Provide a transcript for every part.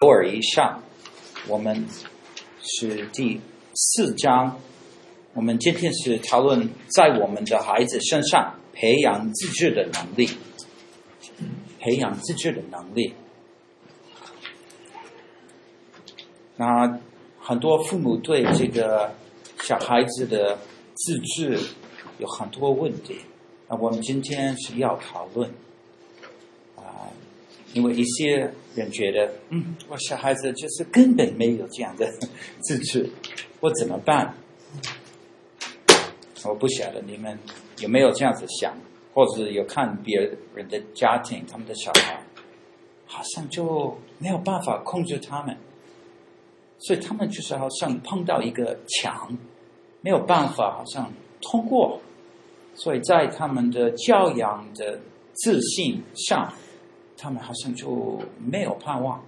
偶尔一上，我们是第四章。我们今天是讨论在我们的孩子身上培养自制的能力，培养自制的能力。那很多父母对这个小孩子的自制有很多问题。那我们今天是要讨论。因为一些人觉得，嗯，我小孩子就是根本没有这样的自制，我怎么办？我不晓得你们有没有这样子想，或者有看别人的家庭，他们的小孩好像就没有办法控制他们，所以他们就是好像碰到一个墙，没有办法好像通过，所以在他们的教养的自信上。他们好像就没有盼望，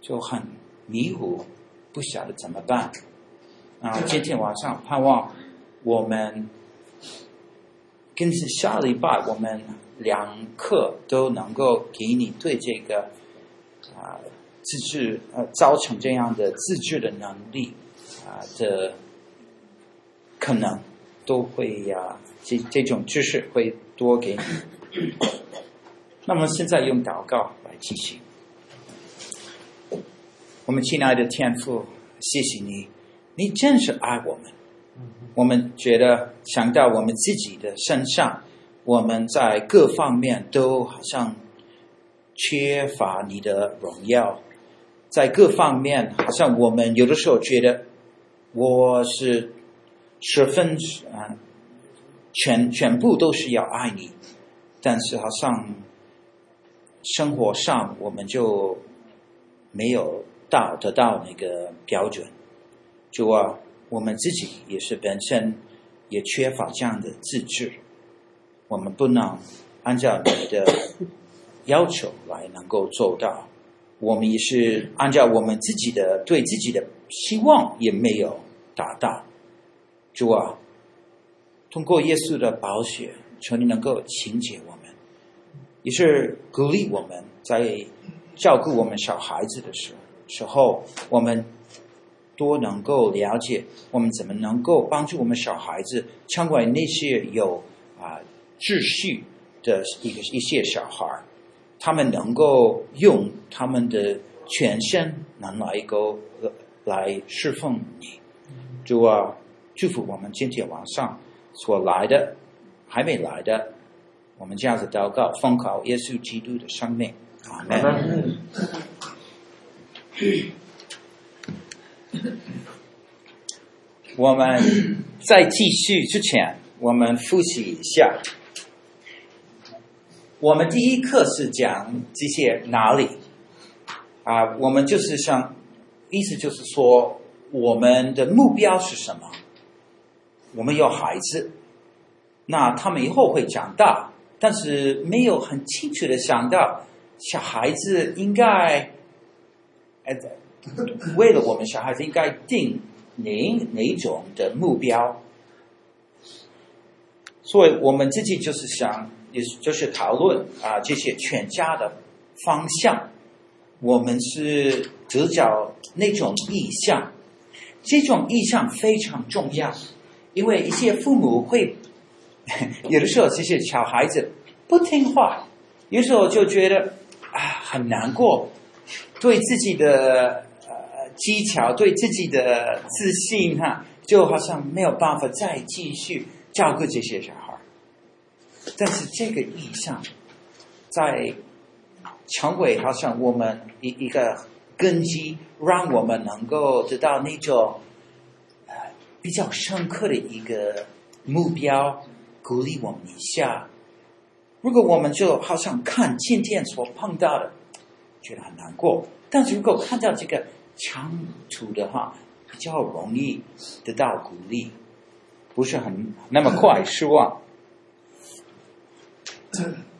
就很迷糊，不晓得怎么办。啊，今天晚上盼望我们跟是下礼拜我们两课都能够给你对这个啊自制呃造成这样的自制的能力啊的可能都会呀、啊，这这种知识会多给你。那么现在用祷告来进行。我们亲爱的天父，谢谢你，你真是爱我们。我们觉得想到我们自己的身上，我们在各方面都好像缺乏你的荣耀，在各方面好像我们有的时候觉得我是十分啊，全全部都是要爱你，但是好像。生活上，我们就没有到得到那个标准。就啊，我们自己也是本身也缺乏这样的自制，我们不能按照你的要求来能够做到。我们也是按照我们自己的对自己的希望也没有达到。主啊，通过耶稣的宝血，求你能够清洁我。也是鼓励我们在照顾我们小孩子的时候，时候我们多能够了解，我们怎么能够帮助我们小孩子成为那些有啊秩序的一个一些小孩，他们能够用他们的全身能来够来侍奉你，主啊，祝福我们今天晚上所来的还没来的。我们这样子祷告，奉靠耶稣基督的生命，阿门。我们在继续之前，我们复习一下。我们第一课是讲这些哪里啊？我们就是想，意思就是说，我们的目标是什么？我们有孩子，那他们以后会长大。但是没有很清楚的想到，小孩子应该，呃，为了我们小孩子应该定哪哪种的目标，所以我们自己就是想，也就是讨论啊这些全家的方向，我们是得着那种意向，这种意向非常重要，因为一些父母会。有的时候，这些小孩子不听话，有时候就觉得啊很难过，对自己的呃技巧、对自己的自信哈，就好像没有办法再继续照顾这些小孩。但是这个意向，在成为好像我们一一个根基，让我们能够得到那种呃比较深刻的一个目标。鼓励我们一下。如果我们就好像看今天所碰到的，觉得很难过；但是如果看到这个长途的话，比较容易得到鼓励，不是很那么快失望。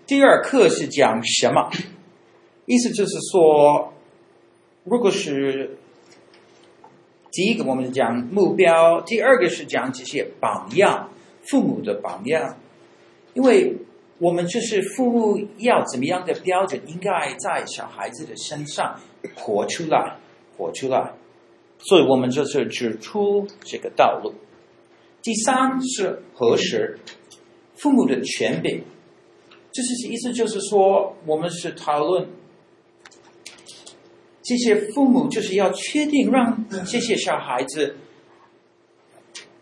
第二课是讲什么？意思就是说，如果是第一个，我们讲目标；第二个是讲这些榜样。父母的榜样，因为我们就是父母要怎么样的标准，应该在小孩子的身上活出来，活出来。所以我们就是指出这个道路。第三是核实父母的权柄，就是意思就是说，我们是讨论这些父母就是要确定让这些小孩子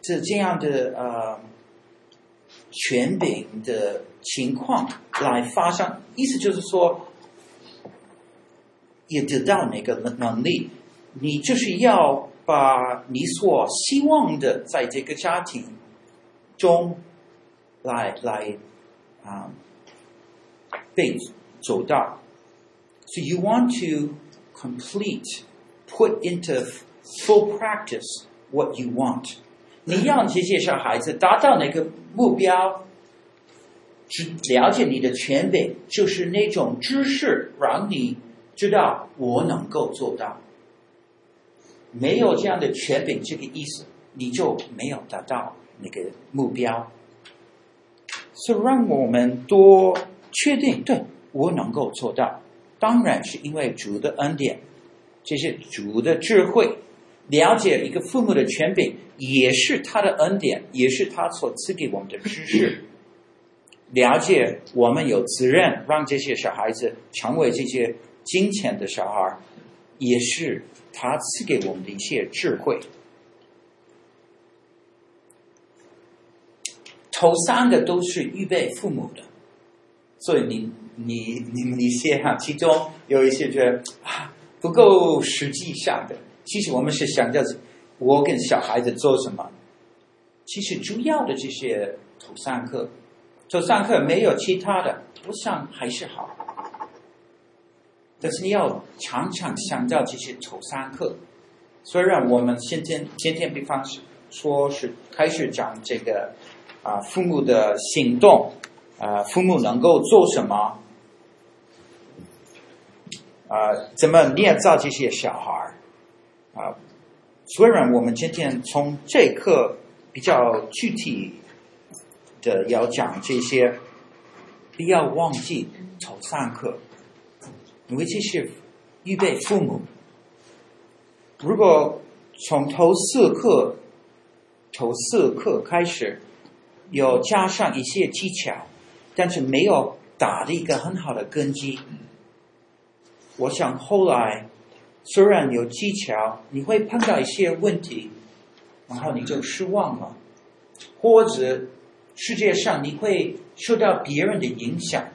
是这样的呃权柄的情况来发生，意思就是说，也得到那个能力，你就是要把你所希望的在这个家庭中来来啊被做到。So you want to complete, put into full practice what you want. 你要这些小孩子达到那个目标。只了解你的权柄，就是那种知识，让你知道我能够做到。没有这样的权柄，这个意思，你就没有达到那个目标。所以，让我们多确定，对，我能够做到。当然是因为主的恩典，这是主的智慧。了解一个父母的权柄，也是他的恩典，也是他所赐给我们的知识。了解，我们有责任让这些小孩子成为这些金钱的小孩，也是他赐给我们的一些智慧。头三个都是预备父母的，所以你你你你先哈，其中有一些觉得啊不够实际上的。其实我们是想着我跟小孩子做什么，其实主要的这些头三课。头三课没有其他的，我想还是好。但是你要常常想到这些头三课。虽然我们今天今天比方说是开始讲这个啊，父母的行动啊，父母能够做什么啊，怎么捏造这些小孩啊？虽然我们今天从这课比较具体。的要讲这些，不要忘记头三课，因为这是预备父母。如果从头四课、头四课开始，有加上一些技巧，但是没有打的一个很好的根基，我想后来虽然有技巧，你会碰到一些问题，然后你就失望了，或者。世界上你会受到别人的影响，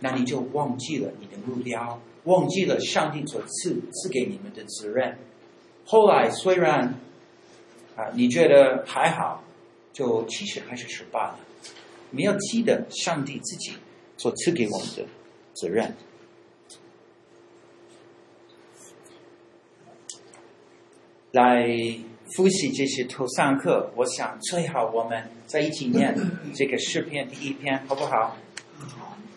那你就忘记了你的目标，忘记了上帝所赐赐给你们的责任。后来虽然啊，你觉得还好，就其实还是失败了。你要记得上帝自己所赐给我们的责任。来。复习这些头三课，我想最好我们在一起念这个诗篇第一篇，好不好？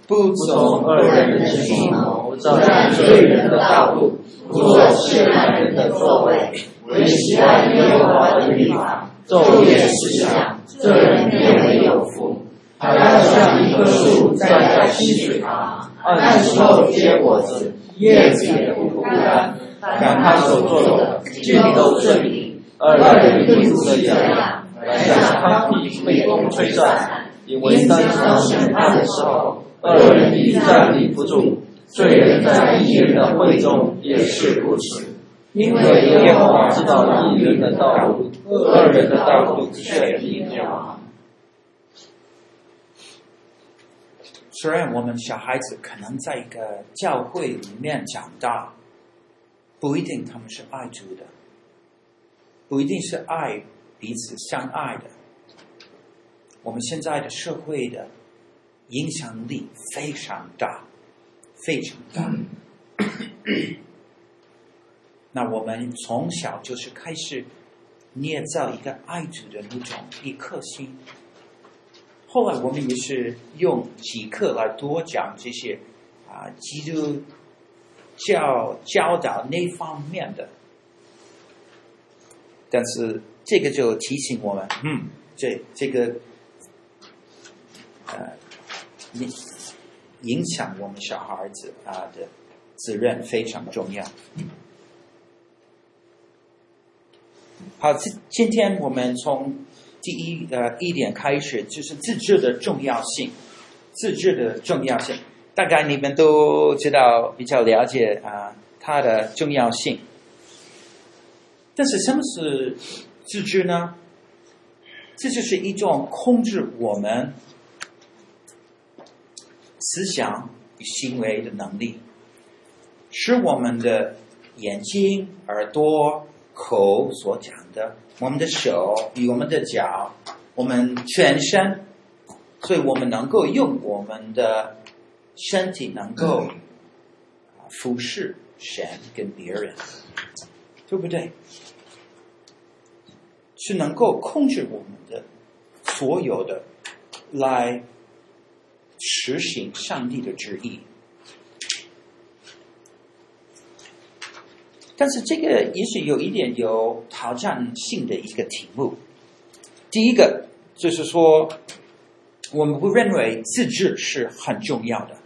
不走恶人的计谋，不占罪人的道路，不做亵慢人的座位，惟喜爱耶和华的律法，昼夜思想，这人便为有福。他要像一棵树栽在溪水旁，按时候结果子，叶子也不枯干。凡他所做的，尽都顺利。二人并不是这样，来向他必被风吹散，因为当他审判的时候，二人必站立不住，罪人在义人的会中也是如此。因为耶和华知道义人的道路，恶人的道路却必灭亡。虽然我们小孩子可能在一个教会里面长大，不一定他们是爱主的。不一定是爱彼此相爱的。我们现在的社会的影响力非常大，非常大。那我们从小就是开始捏造一个爱主的那种一颗心。后来我们也是用几课来多讲这些啊，基督教教导那方面的。但是这个就提醒我们，嗯，这这个呃影影响我们小孩子啊的责任非常重要。好，今今天我们从第一呃一点开始，就是自制的重要性，自制的重要性，大概你们都知道，比较了解啊它的重要性。但是什么是自制呢？这就是一种控制我们思想与行为的能力，使我们的眼睛、耳朵、口所讲的，我们的手与我们的脚，我们全身，所以我们能够用我们的身体能够服侍神跟别人，对不对？是能够控制我们的所有的，来实行上帝的旨意。但是这个也许有一点有挑战性的一个题目。第一个就是说，我们不认为自制是很重要的。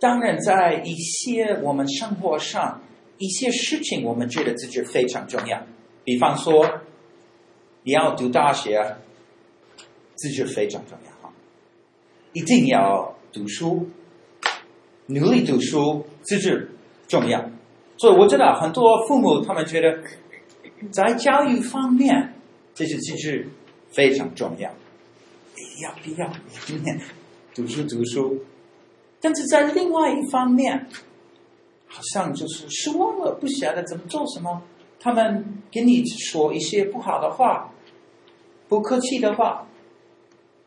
当然，在一些我们生活上。一些事情我们觉得自制非常重要，比方说，你要读大学，自制非常重要哈，一定要读书，努力读书，自制重要。所以我知道很多父母他们觉得，在教育方面，这些自制非常重要，要不要读书读书？但是在另外一方面。好像就是失望了，不晓得怎么做什么。他们跟你说一些不好的话，不客气的话，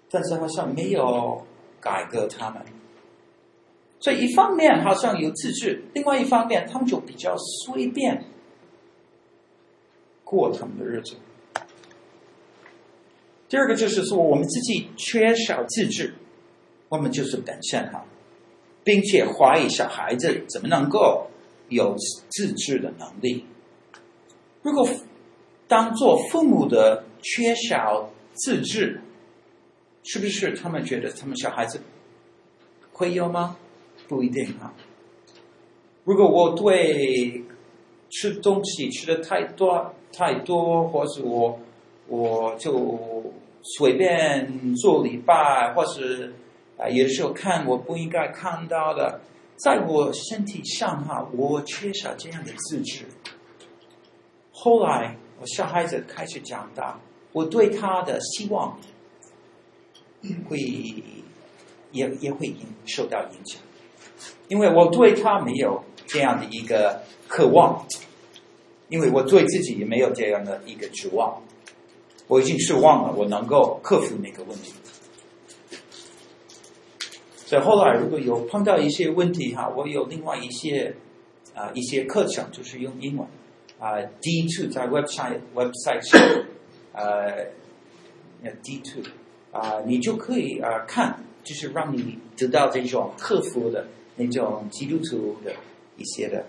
但是好像没有改革他们。所以一方面好像有自制，另外一方面他们就比较随便过他们的日子。第二个就是说，我们自己缺少自制，我们就是本身哈。并且怀疑小孩子怎么能够有自制的能力。如果当做父母的缺少自制，是不是他们觉得他们小孩子会有吗？不一定啊。如果我对吃东西吃的太多太多，或是我我就随便做礼拜，或是。啊，有时候看我不应该看到的，在我身体上哈，我缺少这样的自制。后来我小孩子开始长大，我对他的希望会也也会影受到影响，因为我对他没有这样的一个渴望，因为我对自己也没有这样的一个指望，我已经失望了，我能够克服那个问题。所以后来如果有碰到一些问题哈，我有另外一些啊一些课程，就是用英文啊，D two 在 website website 上呃，D two 啊，你就可以啊看，就是让你得到这种克服的那种基督徒的一些的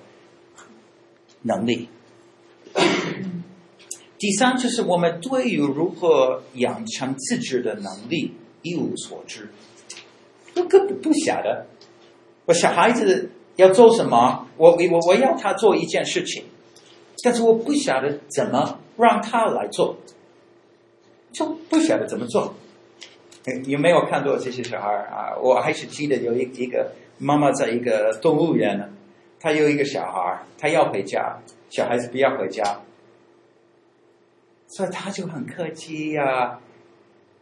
能力。第三就是我们对于如何养成自制的能力一无所知。我根本不晓得，我小孩子要做什么，我我我要他做一件事情，但是我不晓得怎么让他来做，就不晓得怎么做。有没有看过这些小孩啊？我还是记得有一一个妈妈在一个动物园呢，她有一个小孩，她要回家，小孩子不要回家，所以她就很客气呀、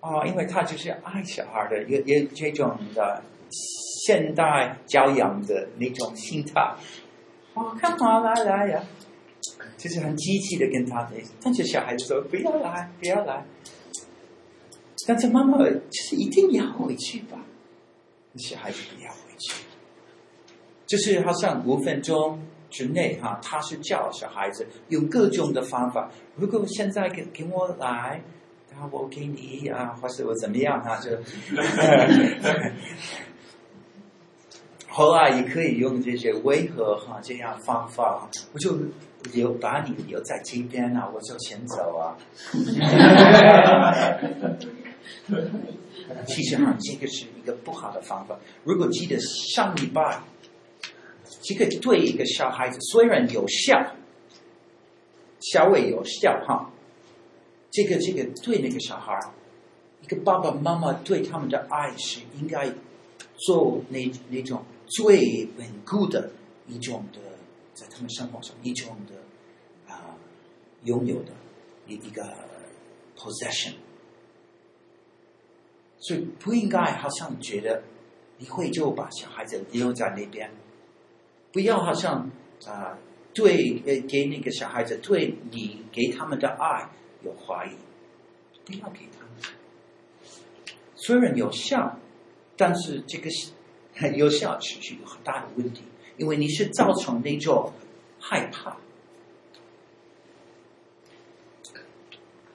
哦，因为他就是爱小孩的，有有这种的现代教养的那种心态。哦，干嘛来来呀？就是很积极的跟他的，但是小孩子说不要来，不要来。但是妈妈就是一定要回去吧？小孩子不要回去，就是好像五分钟之内哈，他是叫小孩子用各种的方法。如果现在给给我来。啊，我给你啊，或是我怎么样啊？就 后来也可以用这些威吓哈这样方法，我就留把你留在这边啊，我就先走啊。其实哈，这个是一个不好的方法。如果记得上礼拜，这个对一个小孩子虽然有效，稍微有效哈，这个这个对那个小孩，一个爸爸妈妈对他们的爱是应该做那那种最稳固的一种的，在他们生活上一种的啊、拥有的一一个 possession。所以不应该好像觉得你会就把小孩子留在那边，不要好像啊、对呃给那个小孩子对你给他们的爱有怀疑，不要给他们。虽然有效，但是这个是 有效持续有很大的问题，因为你是造成那种害怕。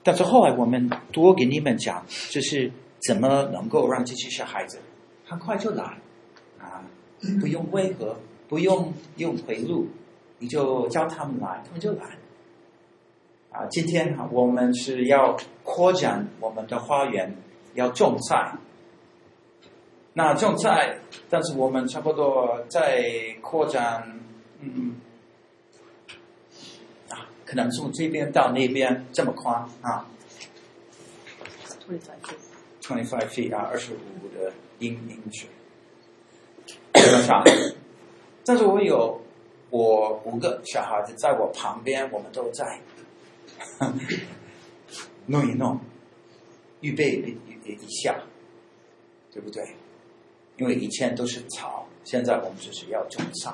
但是后来我们多给你们讲，就是。怎么能够让这些小孩子很快就来啊？不用为何，不用用回路，你就叫他们来，他们就来。啊，今天啊，我们是要扩展我们的花园，要种菜。那种菜，但是我们差不多在扩展，嗯，啊，可能从这边到那边这么宽啊。Twenty five feet 啊，二十五的英英尺，这么长。但是我有我五个小孩子在我旁边，我们都在 弄一弄，预备一一下，对不对？因为以前都是草，现在我们就是要种菜。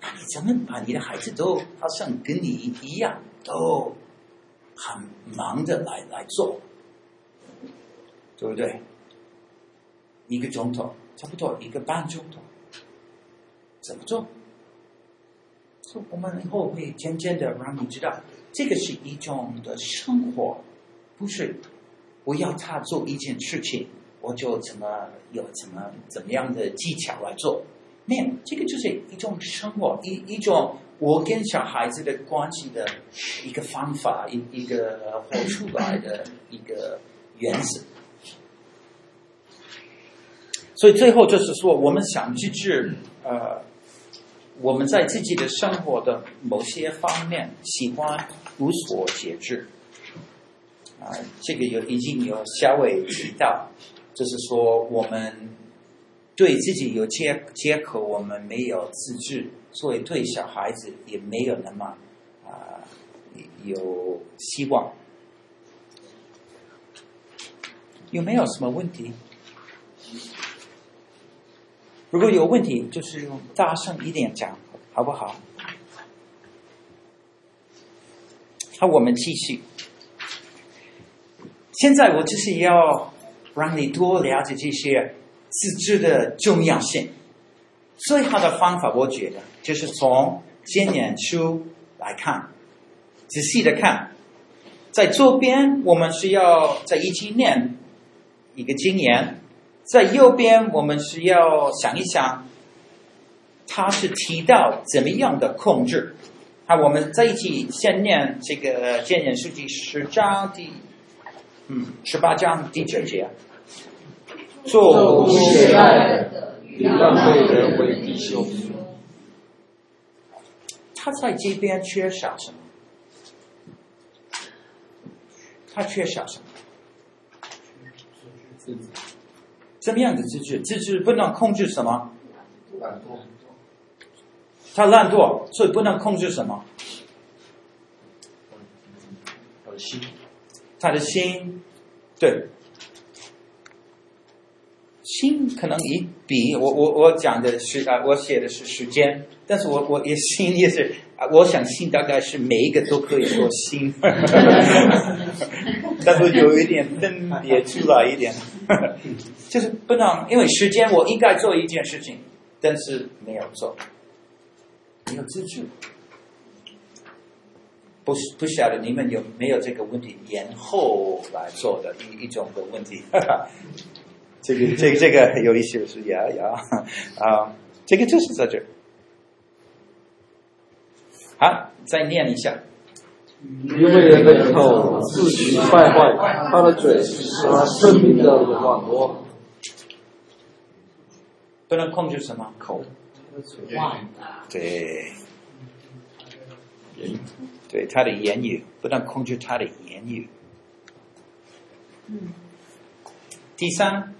那你怎么把你的孩子都好像跟你一样，都很忙的来来做？对不对？一个钟头，差不多一个半钟头，怎么做？所以我们以后会渐渐的让你知道，这个是一种的生活，不是我要他做一件事情，我就怎么有怎么怎么样的技巧来做。没有，这个就是一种生活，一一种我跟小孩子的关系的一个方法，一一个活出来的一个原则。所以最后就是说，我们想去治，呃，我们在自己的生活的某些方面喜欢无所节制，啊、这个有已经有稍微提到，就是说我们对自己有借借口，我们没有自制，所以对小孩子也没有那么啊、有希望。有没有什么问题？如果有问题，就是用大声一点讲，好不好？好，我们继续。现在我就是要让你多了解这些自制的重要性。最好的方法，我觉得就是从箴言书来看，仔细的看。在左边，我们是要在一起念一个经验。在右边，我们需要想一想，他是提到怎么样的控制。好，我们在一起先念这个《箴言书》第十章第，嗯，十八章第九节。做无懈怠的与浪费人为弟兄。他在这边缺少什么？他缺少什么？什么样的自制？自制不能控制什么？懒惰。他懒惰，所以不能控制什么？他的心。他的心，对。心可能一比，我我我讲的是啊，我写的是时间，但是我我也心也是啊，我想心大概是每一个都可以说心，但是有一点分别出来一点，就是不能因为时间我应该做一件事情，但是没有做，没有自制，不不晓得你们有没有这个问题，延后来做的一一种的问题。这个这个这个有意思是呀呀 啊，这个就是在这儿。好，再念一下。因为人的口自取败坏，他的嘴是他生命的网罗。不能控制什么口？对，对，他的言语不能控制他的言语。第三，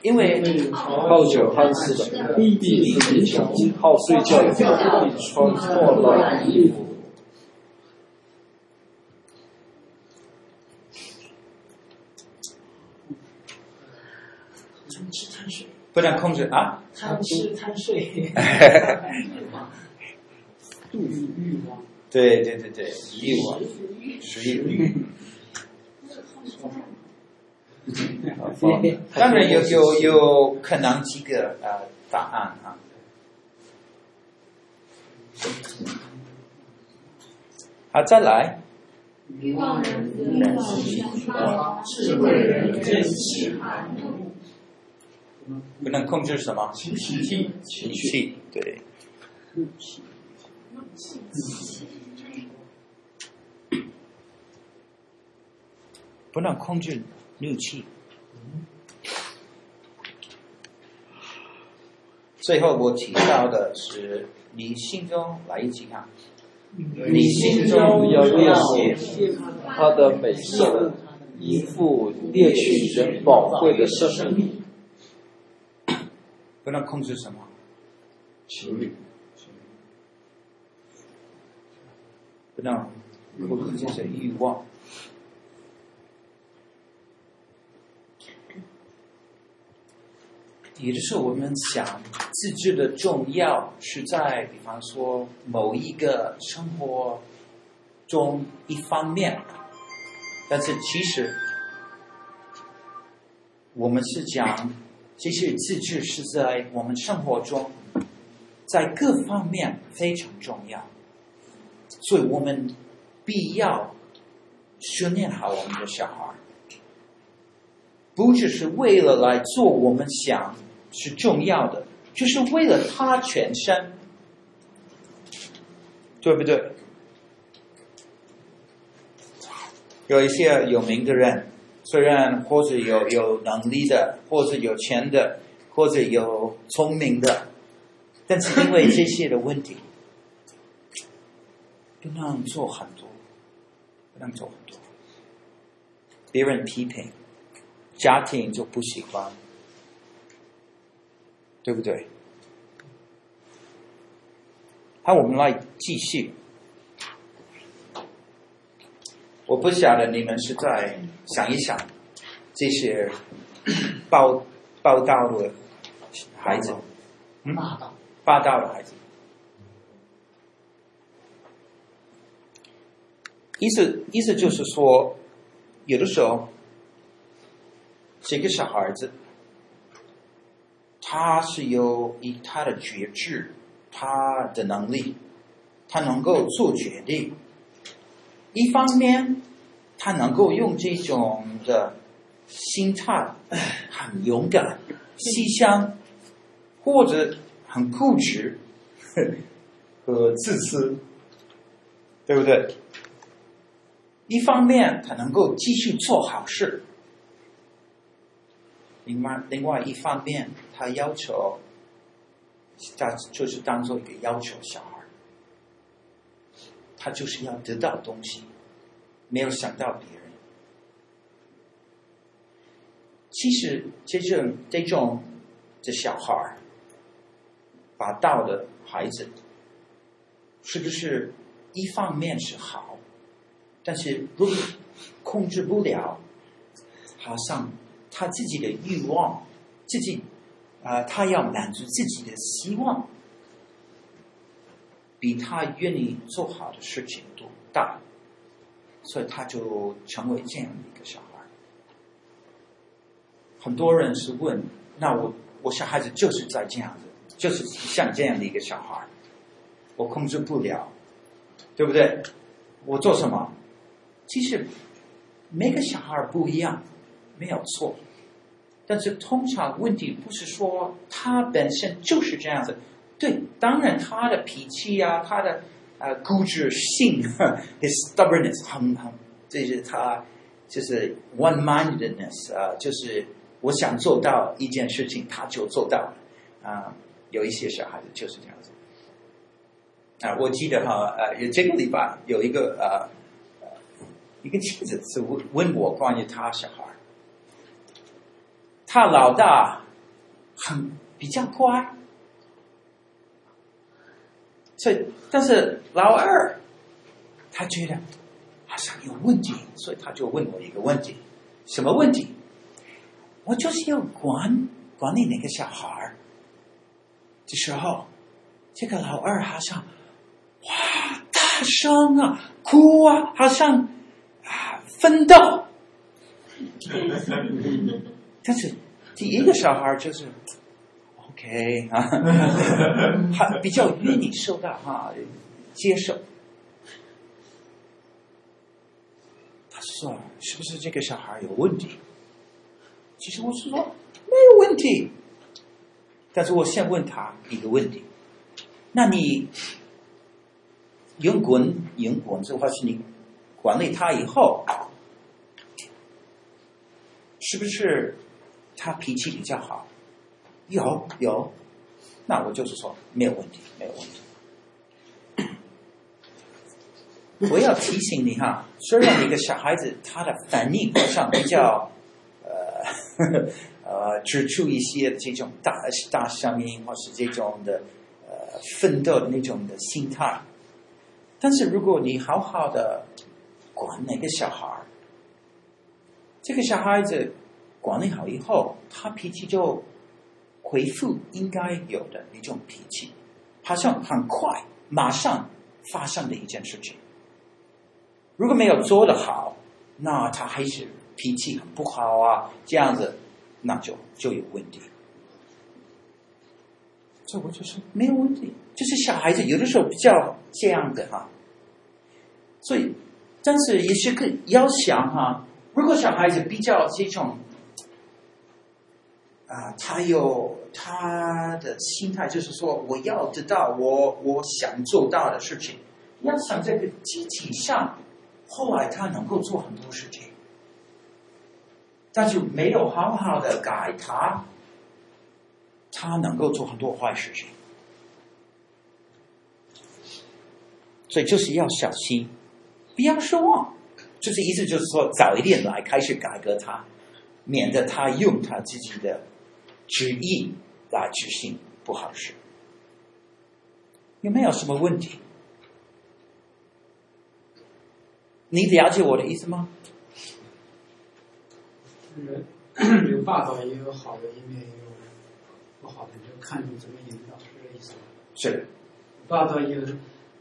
因为好酒贪吃的，必自强；好睡觉穿破了衣服。不能控制啊！贪吃贪睡，度欲望。对对对对，欲望，食欲。当然有有有可能几个呃答案啊。好，再来。忘人得道，智慧人。不能控制什么？情绪，情绪，对。不能控制怒气。最后我提到的是，你心中来一句啊，你心中要练习他的美色，一副猎取人宝贵的生命。不能控制什么？情欲。不能控制这些欲望。有的时候我们想自制的重要是在，比方说某一个生活中一方面，但是其实我们是讲。这些自制是在我们生活中，在各方面非常重要，所以我们必要训练好我们的小孩，不只是为了来做我们想是重要的，就是为了他全身，对不对？有一些有名的人。虽然或者有有能力的，或者有钱的，或者有聪明的，但是因为这些的问题，不能做很多，不能做很多，别人批评，家庭就不喜欢，对不对？好，我们来继续。我不晓得你们是在想一想这些报报道的孩子，嗯，霸道的孩子，意思意思就是说，有的时候这个小孩子，他是有以他的觉知，他的能力，他能够做决定。一方面，他能够用这种的心态，很勇敢、细想，或者很固执 和自私，对不对？一方面，他能够继续做好事；另外，另外一方面，他要求，他就是当做一个要求小孩。他就是要得到东西，没有想到别人。其实这种这种这小孩霸道的孩子，是不是一方面是好？但是如果控制不了，好像他自己的欲望，自己啊、他要满足自己的希望。比他愿意做好的事情都大，所以他就成为这样的一个小孩。很多人是问：那我我小孩子就是在这样子，就是像这样的一个小孩，我控制不了，对不对？我做什么？其实每个小孩不一样，没有错。但是通常问题不是说他本身就是这样子，对，当然他的脾气啊，他的呃固执性，his stubbornness 很很，这是他就是 one-mindedness 啊，就是我想做到一件事情，他就做到了啊。有一些小孩子就是这样子啊，我记得哈呃，有这个礼拜有一个呃一个妻子是问问我关于他小孩。他老大很比较乖，所以但是老二他觉得好像有问题，所以他就问我一个问题：什么问题？我就是要管管理那个小孩儿的时候，这个老二好像哇大声啊，哭啊，好像啊奋斗。但是第一个小孩就是，OK 啊，他比较愿意受到哈接受。他说：“是不是这个小孩有问题？”其实我是说没有问题，但是我先问他一个问题：那你用滚用滚这话是你管理他以后，是不是？他脾气比较好，有有，那我就是说没有问题，没有问题。我要提醒你哈，虽然一个小孩子他的反应好像比较呃呃指出一些这种大大声音或是这种的呃奋斗的那种的心态，但是如果你好好的管那个小孩，这个小孩子。管理好以后，他脾气就恢复应该有的一种脾气，好像很快马上发生的一件事情。如果没有做得好，那他还是脾气很不好啊，这样子那就就有问题。这我就是没有问题，就是小孩子有的时候比较这样的哈。所以，但是也是可以要想哈，如果小孩子比较这种。啊，他有他的心态，就是说，我要得到我我想做到的事情。要想这个机体上，后来他能够做很多事情，但是没有好好的改他，他能够做很多坏事情。所以就是要小心，不要失望。就是意思就是说，早一点来开始改革他，免得他用他自己的。旨意来执行不好事，有没有什么问题？你了解我的意思吗？有霸道，也有好的一面，也有不好的，就看你怎么引导，是这意思吗？是。霸道也，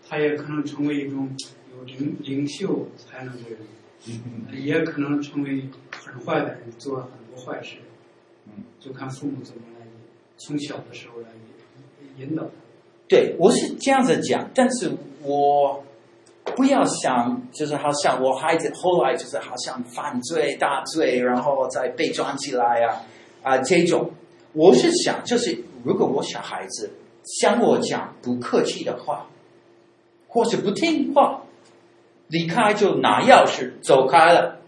他也可能成为一种有领领袖才能的人，嗯，也可能成为很坏的人，做很多坏事。就看父母怎么来从小的时候来引导他。对，我是这样子讲，但是我不要想，就是好像我孩子后来就是好像犯罪大罪，然后再被抓起来啊啊这种。我是想，就是如果我小孩子向我讲不客气的话，或是不听话，离开就拿钥匙走开了。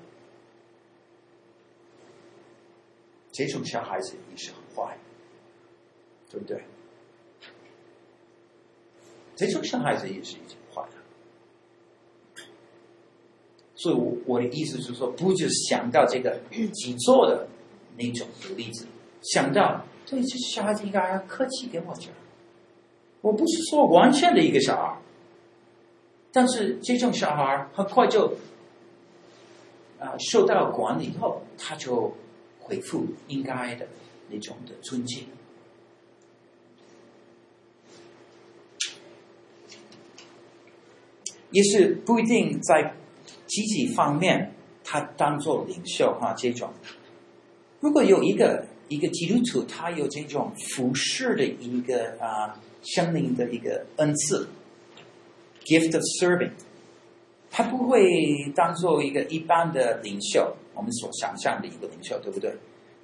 这种小孩子也是很坏，对不对？这种小孩子也是已经坏了，所以我我的意思是说，不就是想到这个几座的那种的例子，想到对这小孩子应该要客气跟我讲。我不是说完全的一个小孩，但是这种小孩很快就啊受到管理以后，他就。回复应该的那种的尊敬，也是不一定在积极方面，他当做领袖哈这种。如果有一个一个基督徒，他有这种服侍的一个啊生命的一个恩赐，gift of serving，他不会当做一个一般的领袖。我们所想象的一个领袖，对不对？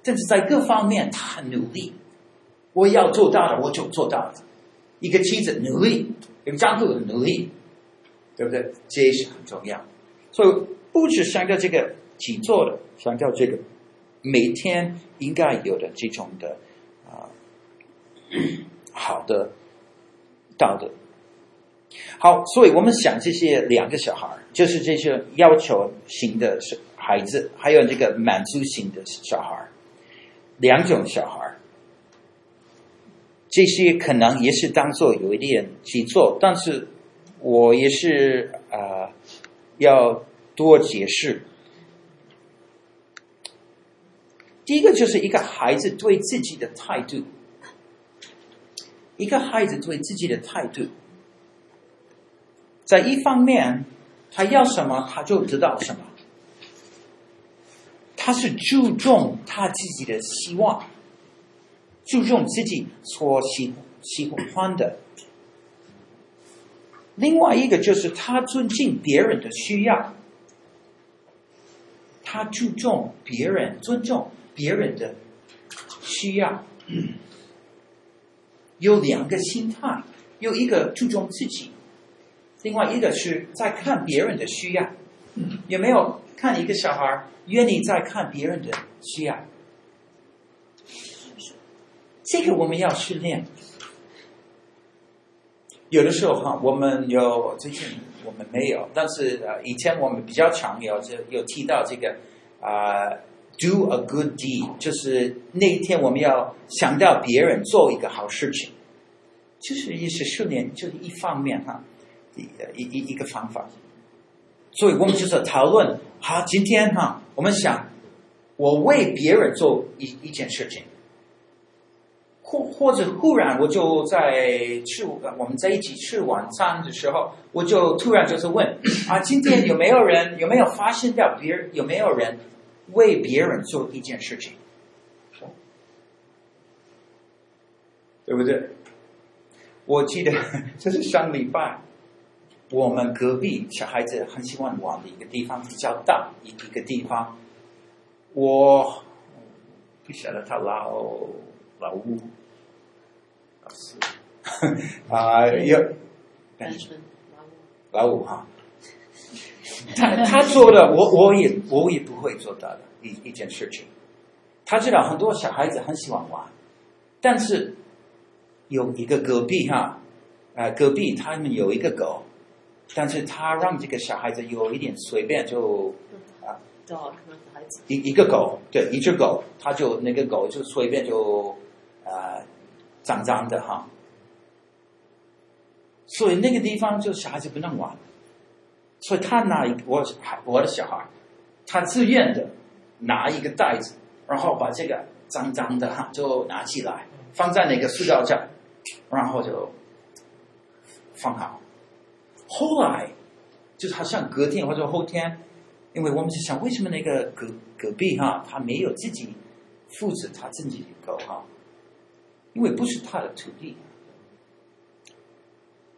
但是在各方面他很努力。我要做到的，我就做到了。一个妻子努力，一个丈夫努力，对不对？这也是很重要。所以不止强调这个己做的，强调这个每天应该有的这种的啊、好的道德。好，所以我们想这些两个小孩，就是这些要求型的孩子，还有这个满足型的小孩，两种小孩。这些可能也是当做有一点去做，但是我也是啊、呃，要多解释。第一个就是一个孩子对自己的态度，一个孩子对自己的态度，在一方面，他要什么他就得到什么，他是注重他自己的希望。注重自己所喜喜欢的。另外一个就是他尊敬别人的需要，他注重别人，尊重别人的需要。有两个心态，有一个注重自己，另外一个是在看别人的需要。有没有看一个小孩愿意在看别人的需要？这个我们要训练。有的时候哈，我们有最近我们没有，但是呃，以前我们比较常有就有提到这个啊、，do a good deed，就是那一天我们要想到别人做一个好事情，就是也是训练，就是一方面哈，一一一个方法。所以我们就是讨论，好，今天哈，我们想我为别人做一一件事情。或或者忽然我就在吃我们在一起吃晚餐的时候，我就突然就是问 啊，今天有没有人有没有发现到别人有没有人为别人做一件事情，对不对？我记得 这是上礼拜，我们隔壁小孩子很喜欢玩的一个地方比较大一一个地方，我不晓得他老。老五，老四，啊，有，老五哈，他他做的，我我也我也不会做到的一一件事情。他知道很多小孩子很喜欢玩，但是有一个隔壁哈，啊，隔壁他们有一个狗，但是他让这个小孩子有一点随便就啊，一一个狗，对，一只狗，他就那个狗就随便就。呃，脏脏的哈，所以那个地方就小孩子不能玩，所以他拿一个我我的小孩，他自愿的拿一个袋子，然后把这个脏脏的哈就拿起来，放在那个塑料架，然后就放好。后来就是好像隔天或者后天，因为我们是想，为什么那个隔隔壁哈他没有自己负责他自己的狗哈？因为不是他的土地，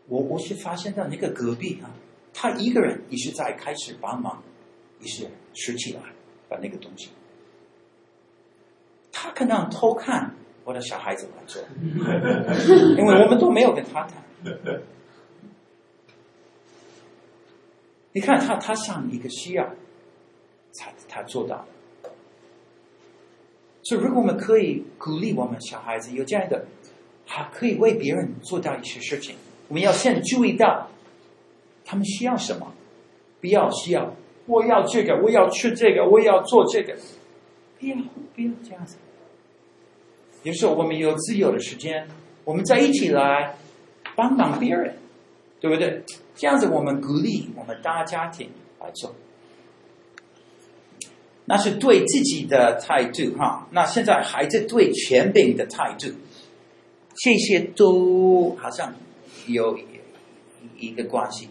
我我是发现到那个隔壁啊，他一个人也是在开始帮忙，也是拾起来把那个东西，他可能偷看我的小孩子来做，因为我们都没有跟他谈。你看他，他像一个需要，才他做到了。所以，如果我们可以鼓励我们小孩子有这样的，还可以为别人做到一些事情，我们要先注意到他们需要什么，不要需要我要这个，我要吃这个，我要做这个，不要不要这样子。有时候我们有自由的时间，我们在一起来帮帮别人，对不对？这样子我们鼓励我们大家庭来做。那是对自己的态度哈，那现在孩子对权柄的态度，这些都好像有一个关系。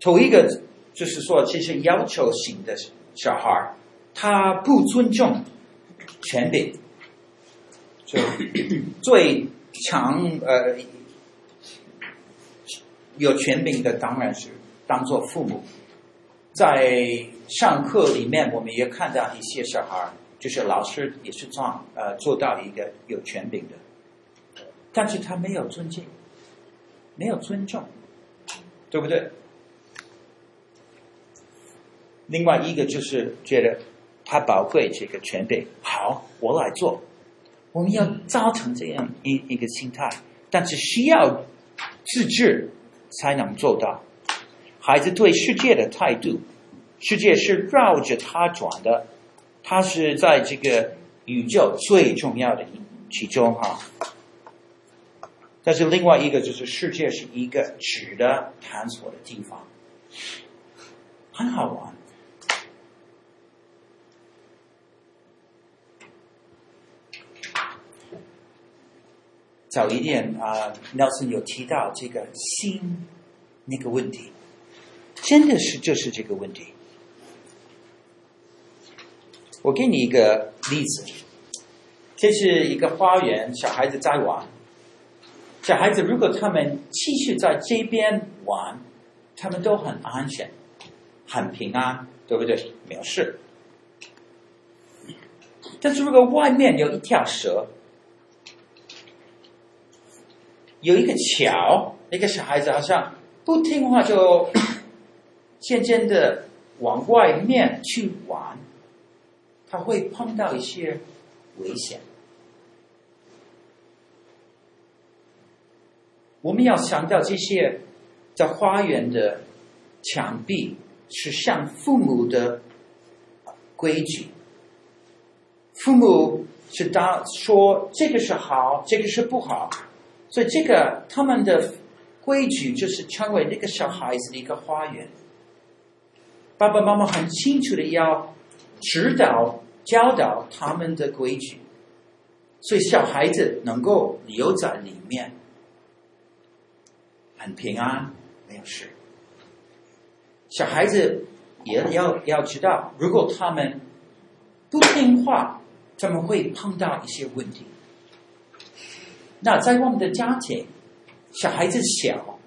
头一个就是说，这些要求型的小孩，他不尊重权柄，就最强呃有权柄的当然是当做父母，在。上课里面，我们也看到一些小孩就是老师也是做呃做到一个有权柄的，但是他没有尊敬，没有尊重，对不对？另外一个就是觉得他宝贵这个权柄，好，我来做。我们要造成这样一一个心态，但是需要自制才能做到。孩子对世界的态度，世界是绕着他转的，他是在这个宇宙最重要的其中哈。但是另外一个就是世界是一个值得探索的地方，很好玩。早一点啊，Nelson 有提到这个心那个问题，真的是就是这个问题。我给你一个例子，这是一个花园，小孩子在玩。小孩子如果他们继续在这边玩，他们都很安全，很平安，对不对？没有事。但是如果外面有一条蛇，有一个桥，那个小孩子好像不听话，就 渐渐的往外面去玩，他会碰到一些危险。我们要想到这些在花园的墙壁是像父母的规矩，父母是当说这个是好，这个是不好。所以这个他们的规矩就是成为那个小孩子的一个花园。爸爸妈妈很清楚的要指导教导他们的规矩，所以小孩子能够留在里面，很平安，没有事。小孩子也要要知道，如果他们不听话，他们会碰到一些问题。那在我们的家庭，小孩子小，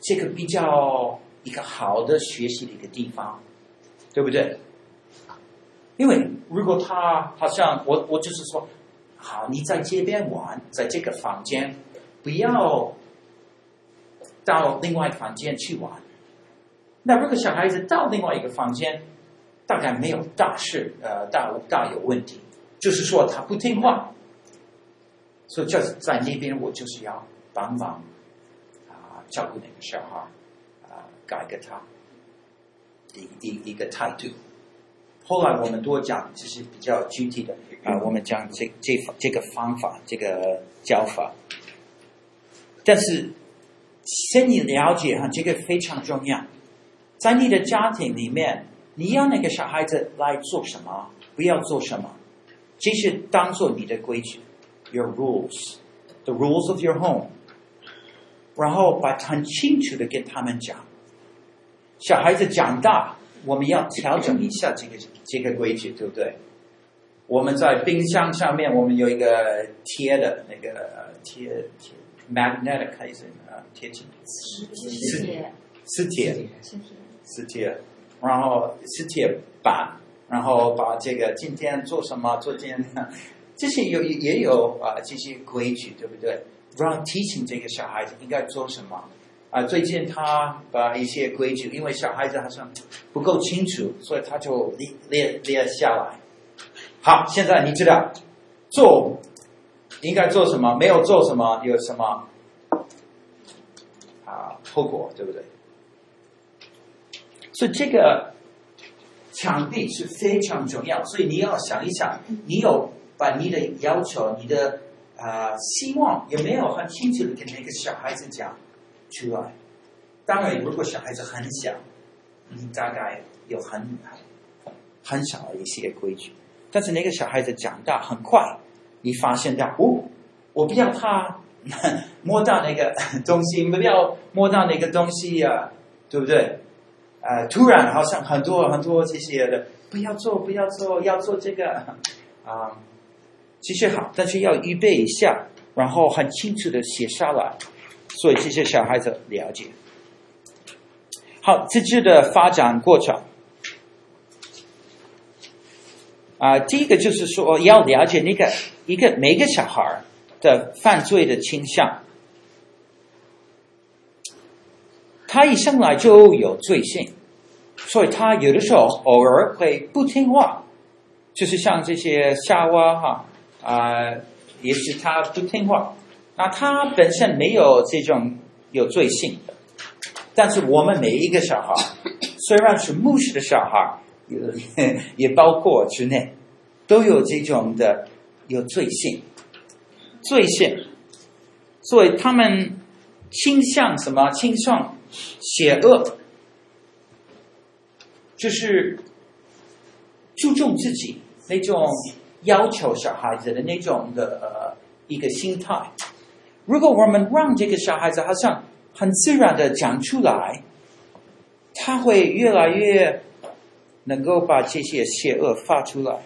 这个比较一个好的学习的一个地方，对不对？因为如果他好像我，我就是说，好，你在这边玩，在这个房间，不要到另外房间去玩。那如果小孩子到另外一个房间，大概没有大事，呃，大大有问题，就是说他不听话。所以就是在那边，我就是要帮忙啊，照顾那个小孩啊，改革他一一一个态度。后来我们多讲，就是比较具体的啊，我们讲这这这个方法，这个教法。但是，先你了解哈，这个非常重要。在你的家庭里面，你要那个小孩子来做什么，不要做什么，这是当做你的规矩。Your rules, the rules of your home，然后把很清楚的跟他们讲。小孩子长大，我们要调整一下这个这个规矩，对不对？我们在冰箱上面，我们有一个贴的那个贴贴 magnetic 还是啊贴纸？磁铁，磁铁，磁铁，然后磁铁板，然后把这个今天做什么，做今天。这些有也有啊，这些规矩对不对？不让提醒这个小孩子应该做什么啊？最近他把一些规矩，因为小孩子好像不够清楚，所以他就列列列下来。好，现在你知道做应该做什么，没有做什么有什么啊后果，对不对？所以这个场地是非常重要，所以你要想一想，你有。把你的要求、你的啊、希望有没有很清楚的跟那个小孩子讲出来？当然，如果小孩子很小，你大概有很很少的一些规矩。但是那个小孩子长大很快，你发现到哦，我不要他摸到那个东西，不要摸到那个东西呀、啊，对不对？呃，突然好像很多很多这些的，不要做，不要做，要做这个啊。其实好，但是要预备一下，然后很清楚的写下来，所以这些小孩子了解。好，自制的发展过程，啊、第一个就是说要了解那个一个每个小孩的犯罪的倾向，他一生来就有罪性，所以他有的时候偶尔会不听话，就是像这些夏娃哈，也许他不听话，那他本身没有这种有罪性的，但是我们每一个小孩，虽然是牧师的小孩。也也包括之内，都有这种的有罪性，罪性，所以他们倾向什么？倾向邪恶，就是注重自己那种要求小孩子的那种的呃一个心态。如果我们让这个小孩子好像很自然的讲出来，他会越来越。能够把这些邪恶发出来，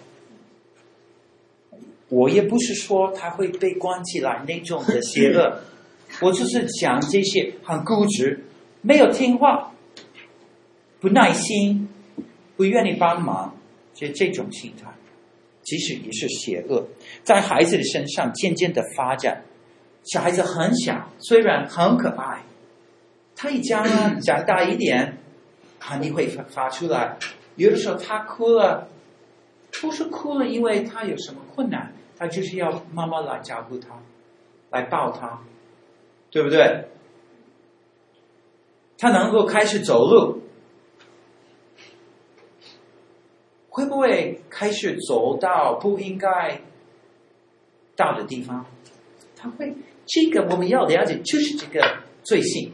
我也不是说他会被关起来那种的邪恶，我就是讲这些很固执、没有听话、不耐心、不愿意帮忙，就这种心态，其实也是邪恶，在孩子的身上渐渐的发展。小孩子很小，虽然很可爱，他一将长 大一点，肯定会发发出来。有的时候他哭了，不是哭了，因为他有什么困难，他就是要妈妈来照顾他，来抱他，对不对？他能够开始走路，会不会开始走到不应该到的地方？他会，这个我们要了解，就是这个罪性，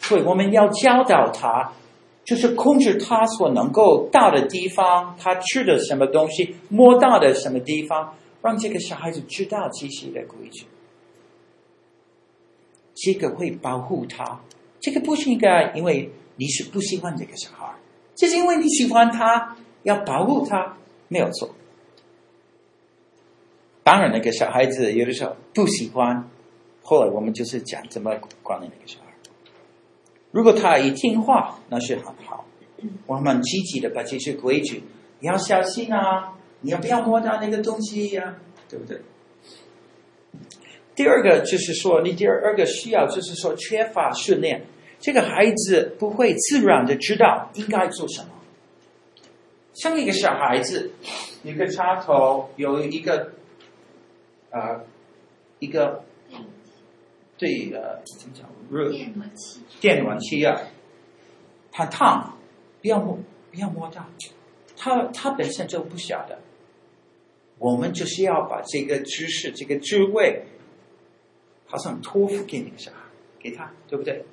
所以我们要教导他。就是控制他所能够到的地方，他吃的什么东西，摸到的什么地方，让这个小孩子知道这些的规矩。这个会保护他。这个不是应该，因为你是不喜欢这个小孩，这是因为你喜欢他，要保护他，没有错。当然，那个小孩子有的时候不喜欢，后来我们就是讲怎么管理那个小孩。如果他一听话，那是很好。我们积极的把这些规矩，你要小心啊！你要不要摸到那个东西呀、对不对？第二个就是说，你第二个需要就是说缺乏训练，这个孩子不会自然的知道应该做什么。像一个小孩子，一个插头有一个，啊、呃，一个。对，呃，怎么讲？热电暖气，电暖气啊，它烫，不要摸，不要摸它。他他本身就不晓得，我们就是要把这个知识、这个智慧，好像托付给那个小孩，给他，对不对？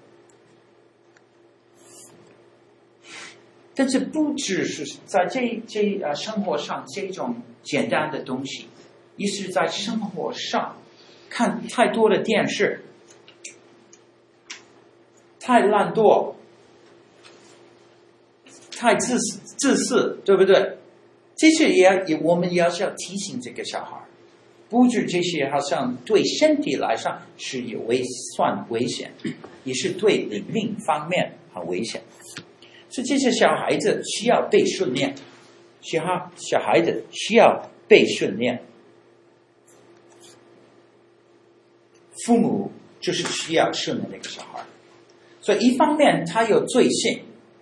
但是不只是在这这呃生活上这种简单的东西，也是在生活上看太多的电视。太懒惰，太自私，自私，对不对？这些也也，我们也要需要提醒这个小孩，不止这些，好像对身体来说是有危算危险，也是对灵命方面很危险。是这些小孩子需要被训练，小孩小孩子需要被训练，父母就是需要训练那个小孩。所以一方面他有罪性，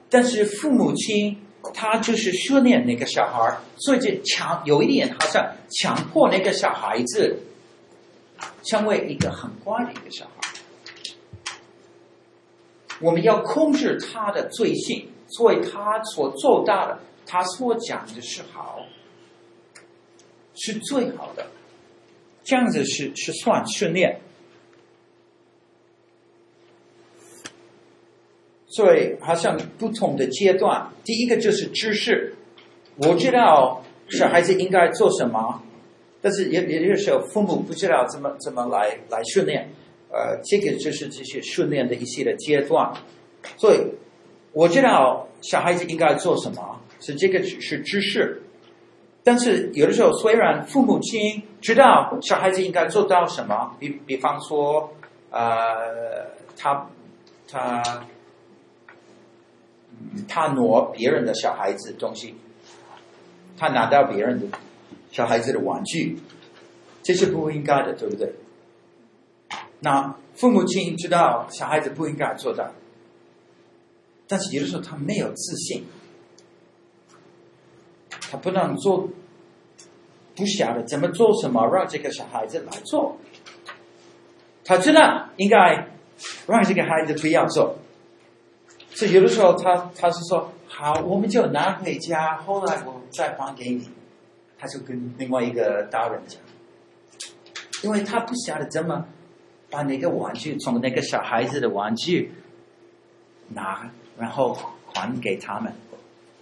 但是父母亲他就是训练那个小孩，所以就强有一点好像强迫那个小孩子成为一个很乖的一个小孩。我们要控制他的罪性，所以他所做到的，他所讲的是好，是最好的，这样子是是算训练。所以，好像不同的阶段，第一个就是知识，我知道小孩子应该做什么，但是也也有时候父母不知道怎么怎么来来训练，呃，这个就是这些训练的一些的阶段。所以，我知道小孩子应该做什么，是这个只是知识，但是有的时候虽然父母亲知道小孩子应该做到什么，比比方说，呃，他他。他挪别人的小孩子东西，他拿到别人的小孩子的玩具，这是不应该的，对不对？那父母亲知道小孩子不应该做到，但是有的时候他没有自信，他不能做，不晓得怎么做什么让这个小孩子来做，他知道应该让这个孩子不要做，所以有的时候他他是说好，我们就拿回家，后来我再还给你，他就跟另外一个大人讲，因为他不晓得怎么。把那个玩具从那个小孩子的玩具拿，然后还给他们，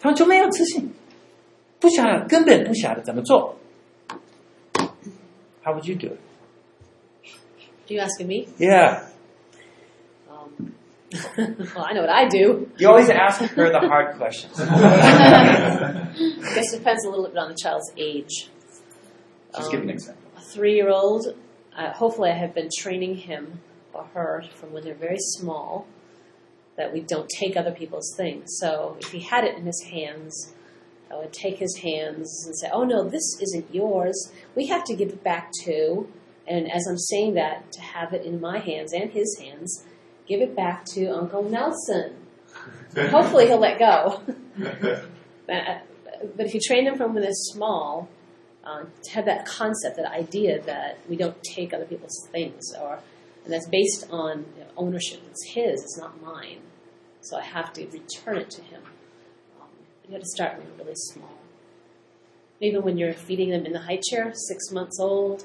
他们就没有自信，不晓得，根本不晓得怎么做。How would you do it? Do you asking me? Yeah. Um, well, I know what I do. You always ask her the hard questions. I guess it depends a little bit on the child's age. Just give an example. A three-year-old uh, hopefully I have been training him or her from when they're very small that we don't take other people's things. So if he had it in his hands, I would take his hands and say, Oh no, this isn't yours. We have to give it back to. And as I'm saying that, to have it in my hands and his hands, give it back to Uncle Nelson. Hopefully he'll let go. but if you train him from when they're small, uh, to have that concept, that idea that we don't take other people's things, or and that's based on you know, ownership. It's his, it's not mine. So I have to return it to him. Um, you have to start when you're really small. Even when you're feeding them in the high chair, six months old,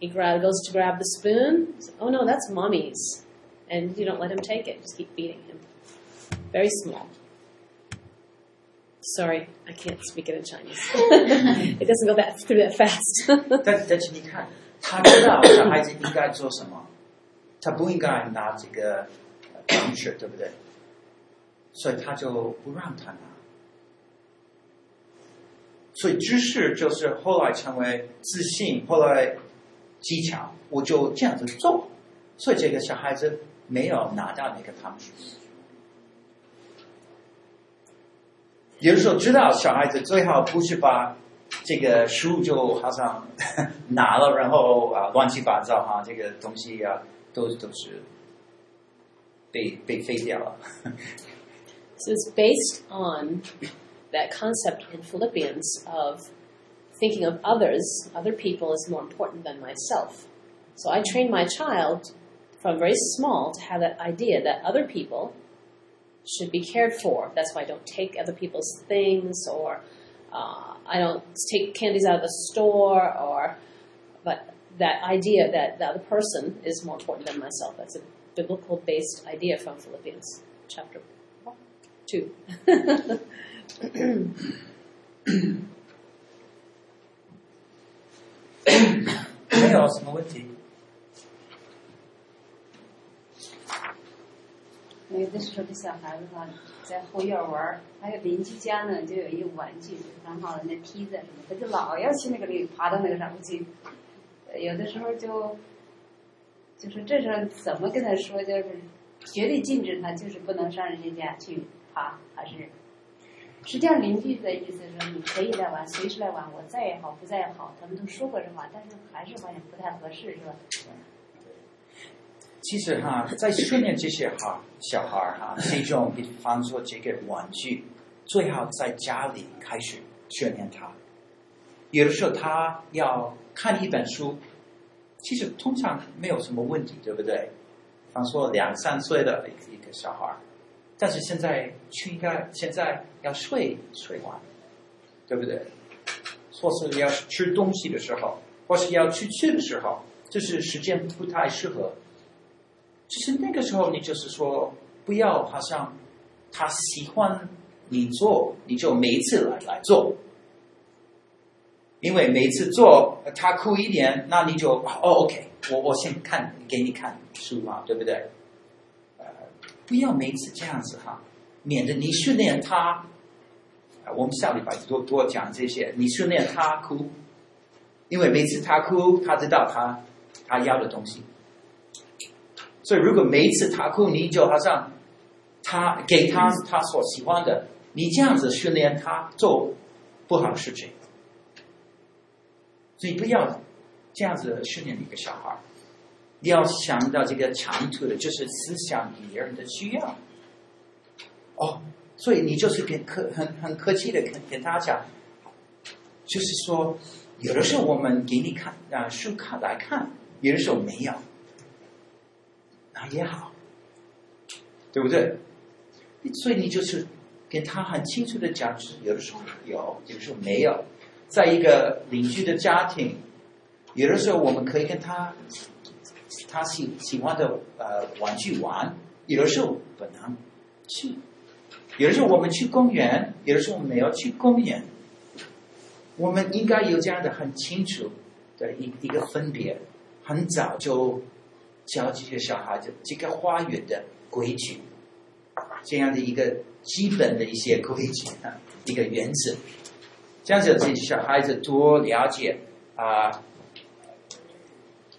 he grab, goes to grab the spoon. Like, oh no, that's mommy's, and you don't let him take it. Just keep feeding him. Very small. Sorry, I can't speak it in Chinese. it doesn't go that through that fast. 但但是你看，他知道小孩子应该做什么， 他不应该拿这个糖吃，对不对？所以他就不让他拿。所以知识就是后来成为自信，后来技巧，我就这样子做。所以这个小孩子没有拿到那个糖吃。有的时候知道小孩子最好不是把这个书就好像 拿了，然后啊乱七八糟哈，这个东西啊都都是被被废掉了。 So it's based on that concept in Philippians of thinking of others, other people is more important than myself. So I train my child from very small to have that idea that other people should be cared for. That's why I don't take other people's things or uh, I don't take candies out of the store or but that idea that the other person is more important than myself. That's a biblical based idea from Philippians chapter 2. 没有什么问题。有的时候的小孩子哈，在后院玩，还有邻居家呢，就有一个玩具，很好的那梯子什么，他就老要去那个里爬到那个上面去。 有的时候就，就是这时候怎么跟他说，就是绝对禁止他，就是不能上人家家去爬，还是？实际上邻居的意思是说，你可以来玩，随时来玩，我在也好，不在也好，他们都说过这话，但是还是好像不太合适，是吧？其实哈，在训练这些哈小孩哈，这种比方说这个玩具，最好在家里开始训练他。有的时候他要看一本书，其实通常没有什么问题，对不对？比方说两三岁的一个小孩，但是现在去应该现在要睡睡完，对不对？或是要吃东西的时候，或是要去吃的时候，就是时间不太适合。其实那个时候，你就是说，不要好像他喜欢你做，你就每一次来来做，因为每次做他哭一点，那你就哦，OK，我我先看给你看书嘛，对不对？呃，不要每次这样子哈，免得你训练他。我们下礼拜多多讲这些，你训练他哭，因为每次他哭，他知道他他要的东西。所以，如果每一次他哭，你就好像他给他他所喜欢的，你这样子训练他做不好的事情，所以不要这样子训练一个小孩，你要想到这个长途的，就是思想别人的需要。哦，所以你就是跟客很很客气的跟跟他讲，就是说，有的时候我们给你看啊书看来看，有的时候没有，那也好，对不对？所以你就是跟他很清楚的讲，是有的时候有，有的时候没有。在一个邻居的家庭，有的时候我们可以跟他他喜喜欢的呃玩具玩，有的时候不能去。有的时候我们去公园，有的时候我们没有去公园。我们应该有这样的很清楚的一一个分别，很早就教这些小孩子这个花园的规矩，这样的一个基本的一些规矩啊，一个原则。这样子，自己小孩子多了解啊、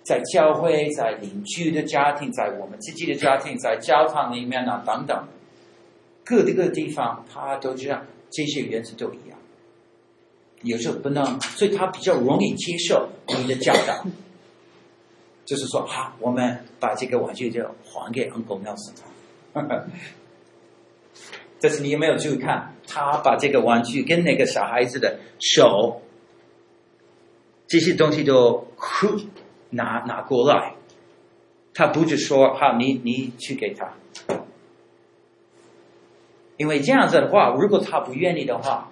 在教会、在邻居的家庭、在我们自己的家庭、在教堂里面啊等等，各个地方，他都知道这些原则都一样。有时候不能，所以他比较容易接受你的教导。就是说，好，我们把这个玩具就还给 Uncle Nelson。但是你有没有注意看？他把这个玩具跟那个小孩子的手，这些东西都拿拿过来。他不是说：“好，你你去给他。”因为这样子的话，如果他不愿意的话，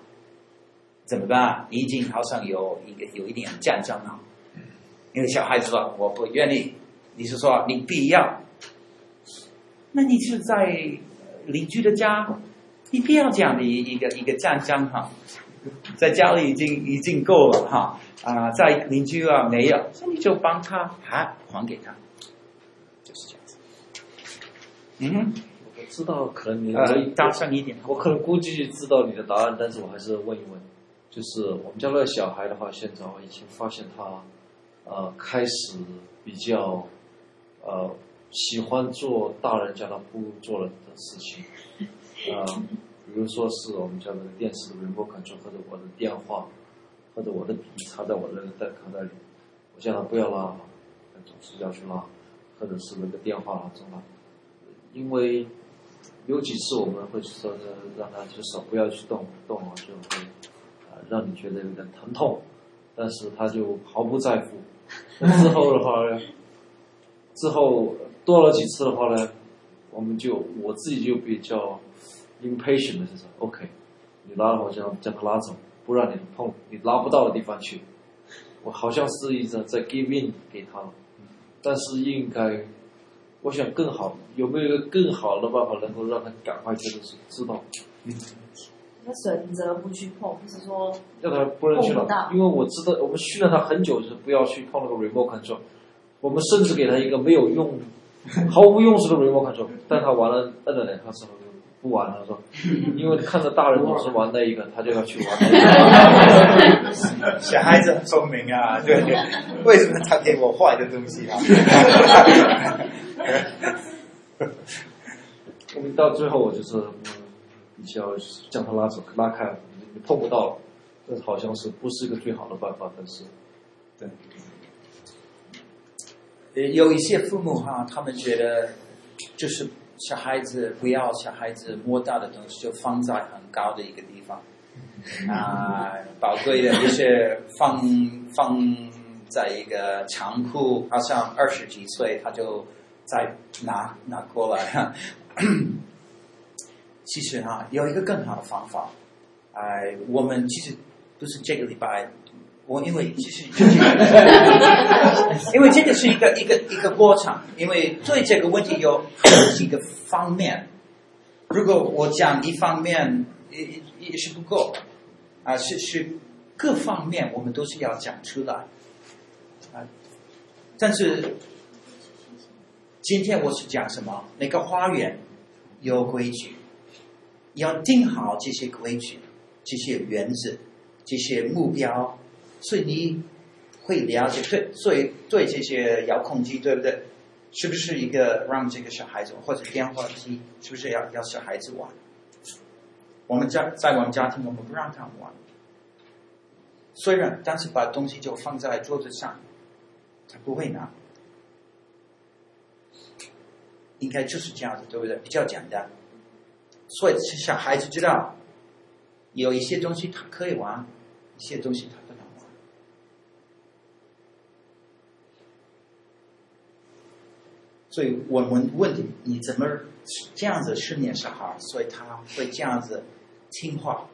怎么办？已经好像有一个有一点战争了。因为小孩子说：“我不愿意。”你是说你必要？那你是在邻居的家？你不要这样的一一个一个战争哈，在家里已经已经够了哈。啊，在邻居啊没有，所以你就帮他还还给他，就是这样子。嗯，我知道可能你呃大声一点，我可能估计知道你的答案，但是我还是问一问，就是我们家那个小孩的话，现在我已经发现他呃开始比较呃喜欢做大人叫他不做的事情。啊、比如说是我们家那个电视的 remote control，或者我的电话，或者我的笔插在我的那个袋口袋里，我叫他不要拉，他总是要去拉，或者是那个电话拉走了，因为有几次我们会说让他就手不要去动，动了就会啊、让你觉得有点疼痛，但是他就毫不在乎。之后的话呢，之后多了几次的话呢，我们就我自己就比较。Impatient 的是说，OK，你拉了我就将它拉走，不让你碰你拉不到的地方去。我好像是一直在 give in 给他，但是应该，我想更好，有没有一个更好的办法能够让他赶快觉得是知道？嗯，他选择不去碰，就是说让他不能去了，因为我知道我们训练他很久，就是不要去碰那个 remote control。我们甚至给他一个没有用、毫无用处的 remote control，但他玩了摁了两下之后。不玩了，说，因为看着大人总是玩那一个，他就要去玩。小孩子很聪明啊，对 对，为什么他给我坏的东西啊？我们到最后，我就是比较将他拉走，拉开，你碰不到了，这好像是不是一个最好的办法？但是，对，有一些父母哈，他们觉得就是。小孩子不要小孩子摸到的东西就放在很高的一个地方，啊，宝贵的就是放放在一个仓库，好像二十几岁他就再拿拿过来。其实哈、啊，有一个更好的方法，哎，我们其实不是这个礼拜。我因为其实就是，因为这个是一个一个一个过程，因为对这个问题有好几个方面。如果我讲一方面也也是不够，啊，是是各方面我们都是要讲出来，啊，但是今天我是讲什么？每个花园有规矩，要定好这些规矩、这些原则、这些目标。所以你会了解，对，所以对这些遥控器，对不对？是不是一个让这个小孩子或者电话机，是不是要要小孩子玩？我们家在我们家庭，我们不让他玩。虽然，但是把东西就放在桌子上，他不会拿。应该就是这样子，对不对？比较简单。所以小孩子知道，有一些东西他可以玩，一些东西他不能玩。所以我们问你，你怎么这样子训练小孩，所以他会这样子听话？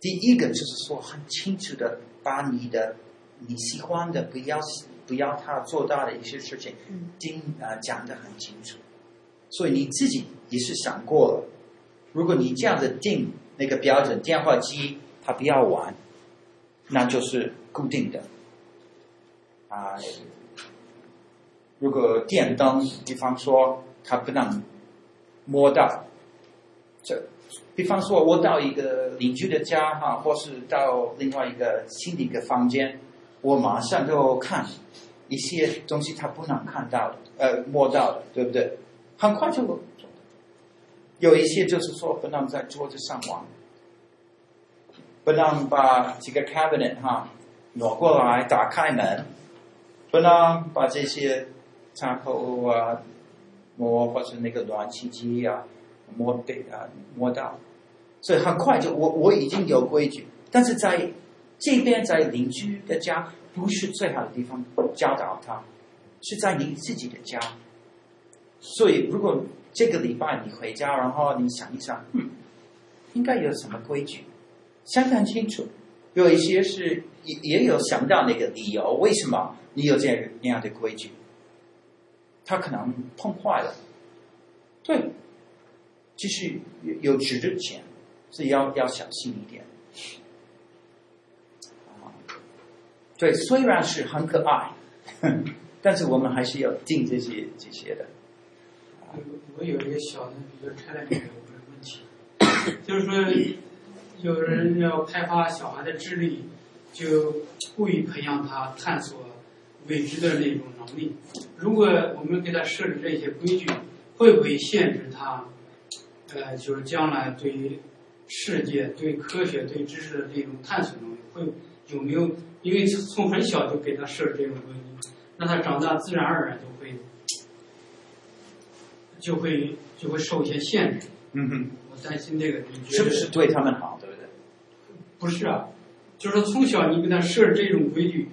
第一个就是说，很清楚的把你的你喜欢的，不要不要他做到的一些事情，经呃讲的很清楚。所以你自己也是想过了，如果你这样子定那个标准，电话机他不要玩，那就是固定的。啊、呃，如果电灯，比方说他不能摸到，这。比方说，我到一个邻居的家哈，或是到另外一个新的一个房间，我马上就看一些东西，他不能看到的，呃，摸到的，对不对？很快就有一些就是说，不能在桌子上玩，不能把这个 cabinet 哈挪过来打开门，不能把这些插头啊摸，或是那个暖气机啊摸对啊摸到。所以很快就我我已经有规矩，但是在这边在邻居的家不是最好的地方教导他，是在你自己的家。所以如果这个礼拜你回家，然后你想一想，嗯，应该有什么规矩，想想清楚。有一些是也也有想到那个理由，为什么你有这样那样的规矩？他可能碰坏了，对，就是有有值的钱。所以要要小心一点，对，虽然是很可爱，但是我们还是要定这些这些的。我有一个小的比较开的一个问题，就是说，有人要开发小孩的智力，就故意培养他探索未知的那种能力。如果我们给他设置这些规矩，会不会限制他？呃，就是将来对于。世界对科学、对知识的这种探索能力，会有没有？因为从很小就给他设置这种规矩，那他长大自然而然就会，就会就会受一些限制。嗯哼，我担心这个，你觉得是不是对他们好？对不对？不是啊，就是说从小你给他设置这种规矩，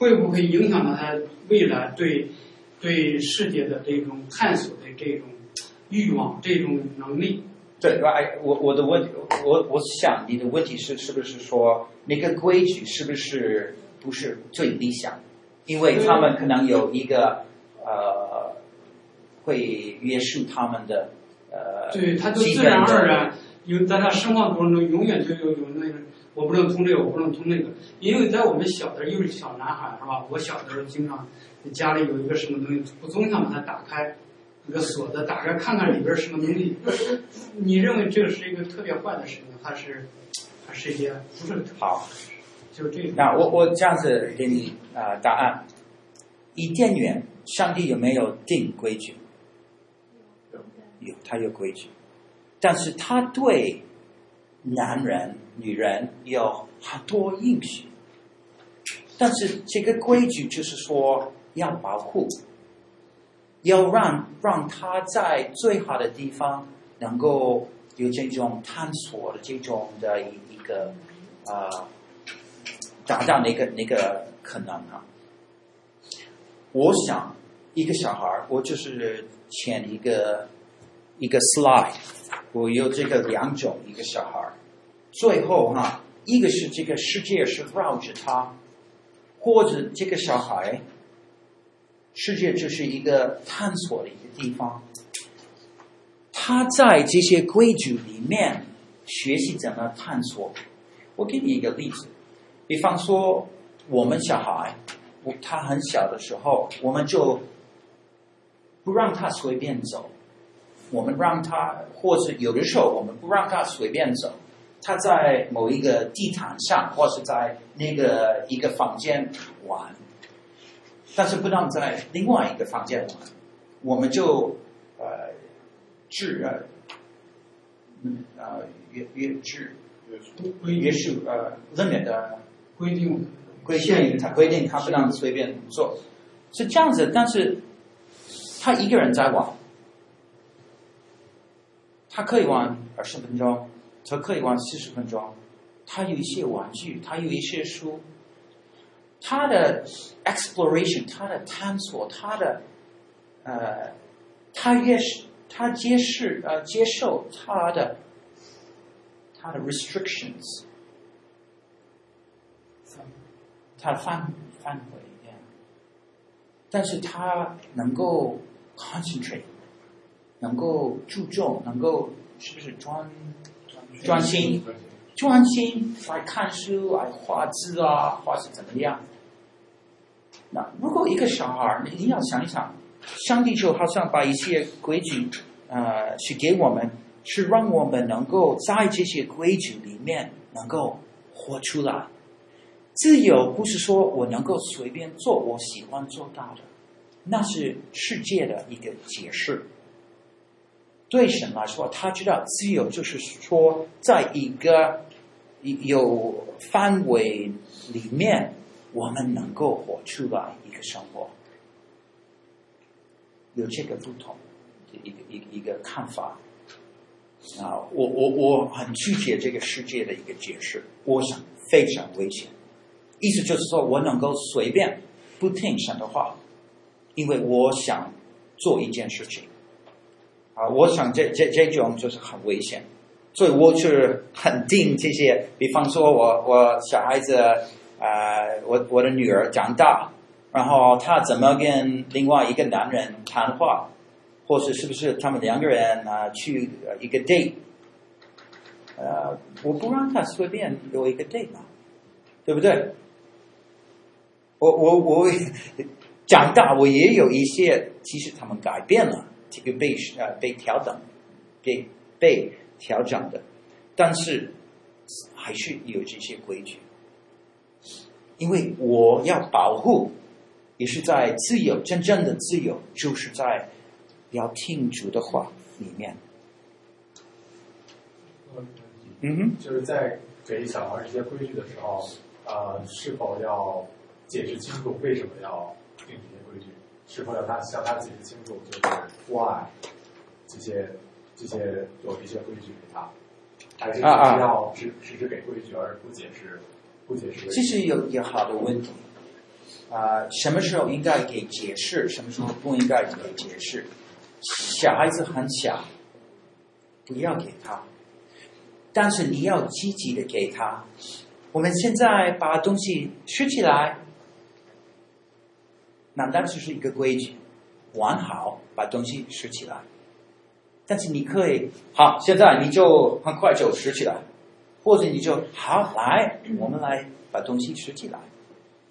会不会影响到他未来对对世界的这种探索的这种欲望、这种能力？对，哎，我我的问题，我我想你的问题是是不是说那个规矩是不是不是最理想？因为他们可能有一个呃会约束他们的呃，对，他就自然而然有在他生活过程中永远就有有那个我不能通这个，我不能通那个，因为在我们小的又是小男孩是吧？我小的时候经常家里有一个什么东西，我总想把它打开。一个锁的，打开看看里边什么东西。你认为这是一个特别坏的事情，还是还是一件不是好？就这个。那我我这样子给你啊、答案。伊甸园，上帝有没有定规矩？有，他有规矩，但是他对男人、女人有很多应许。但是这个规矩就是说要保护。要让让他在最好的地方能够有这种探索的这种的一一个啊、呃，达到那个那个可能啊。我想一个小孩，我就是前一个一个 slide，我有这个两种一个小孩，最后哈，一个是这个世界是绕着他，或者这个小孩。世界就是一个探索的一个地方，他在这些规矩里面学习怎么探索。我给你一个例子，比方说我们小孩，他很小的时候，我们就不让他随便走，我们让他，或是有的时候我们不让他随便走，他在某一个地毯上，或是在那个一个房间玩。但是不能在另外一个房间玩，我们就呃制呃嗯啊约约制约束呃 limit 的规定规定，他规定他不能随便做，是这样子。但是他一个人在玩，他可以玩二十分钟，他可以玩四十分钟。他有一些玩具，他有一些书，他的 exploration，他的探索，他的呃，他越是他接受呃接受他的他的 restrictions，他范范围，yeah. 但是他能够 concentrate，能够注重，能够是不是专专心？专心来看书，来画字啊，或是怎么样？那如果一个小孩，你要想一想，上帝就好像把一些规矩，呃，是给我们，是让我们能够在这些规矩里面能够活出来。自由不是说我能够随便做我喜欢做到的，那是世界的一个解释。对神来说，他知道自由就是说，在一个有范围里面，我们能够活出来一个生活，有这个不同的一个一个一个看法啊！我我我很拒绝这个世界的一个解释，我想非常危险。意思就是说我能够随便不听神的话，因为我想做一件事情啊！我想这这这种就是很危险。所以我是肯定这些，比方说我我小孩子，呃，我我的女儿长大，然后她怎么跟另外一个男人谈话，或是是不是他们两个人啊、去一个 date，呃，我不让他随便有一个 date 嘛，对不对？我我我 长大，我也有一些，其实他们改变了，这个被呃被调整，给被。调整的，但是还是有这些规矩，因为我要保护，也是在自由，真正的自由，就是在要听主的话里面。嗯哼，就是在给小孩这些规矩的时候，呃，是否要解释清楚为什么要？是否要他向他解释清楚，就是 why 这些？这些有一些规矩给他，还是要只只是给规矩而不解释，不解释。这是有一个好的问题啊、呃，什么时候应该给解释，什么时候不应该给解释？小孩子很小，不要给他，但是你要积极的给他。我们现在把东西拾起来，难道就是一个规矩？玩好，把东西拾起来。但是你可以好，现在你就很快就拾起来，或者你就好来，我们来把东西拾起来。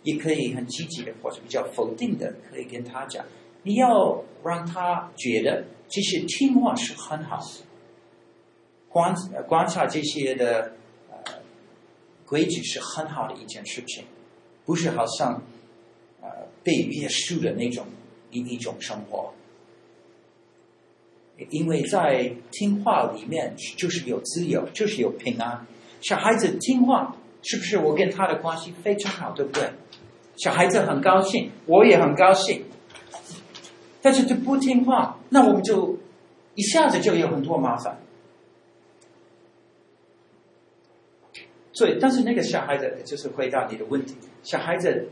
也可以很积极的，或者比较否定的，可以跟他讲，你要让他觉得这些听话是很好的。观观察这些的呃规矩是很好的一件事情，不是好像呃被约束的那种一一种生活。因为在听话里面就是有自由，就是有平安。小孩子听话，是不是我跟他的关系非常好，对不对？小孩子很高兴，我也很高兴。但是就不听话，那我们就一下子就有很多麻烦。所以，但是那个小孩子就是回答你的问题，小孩子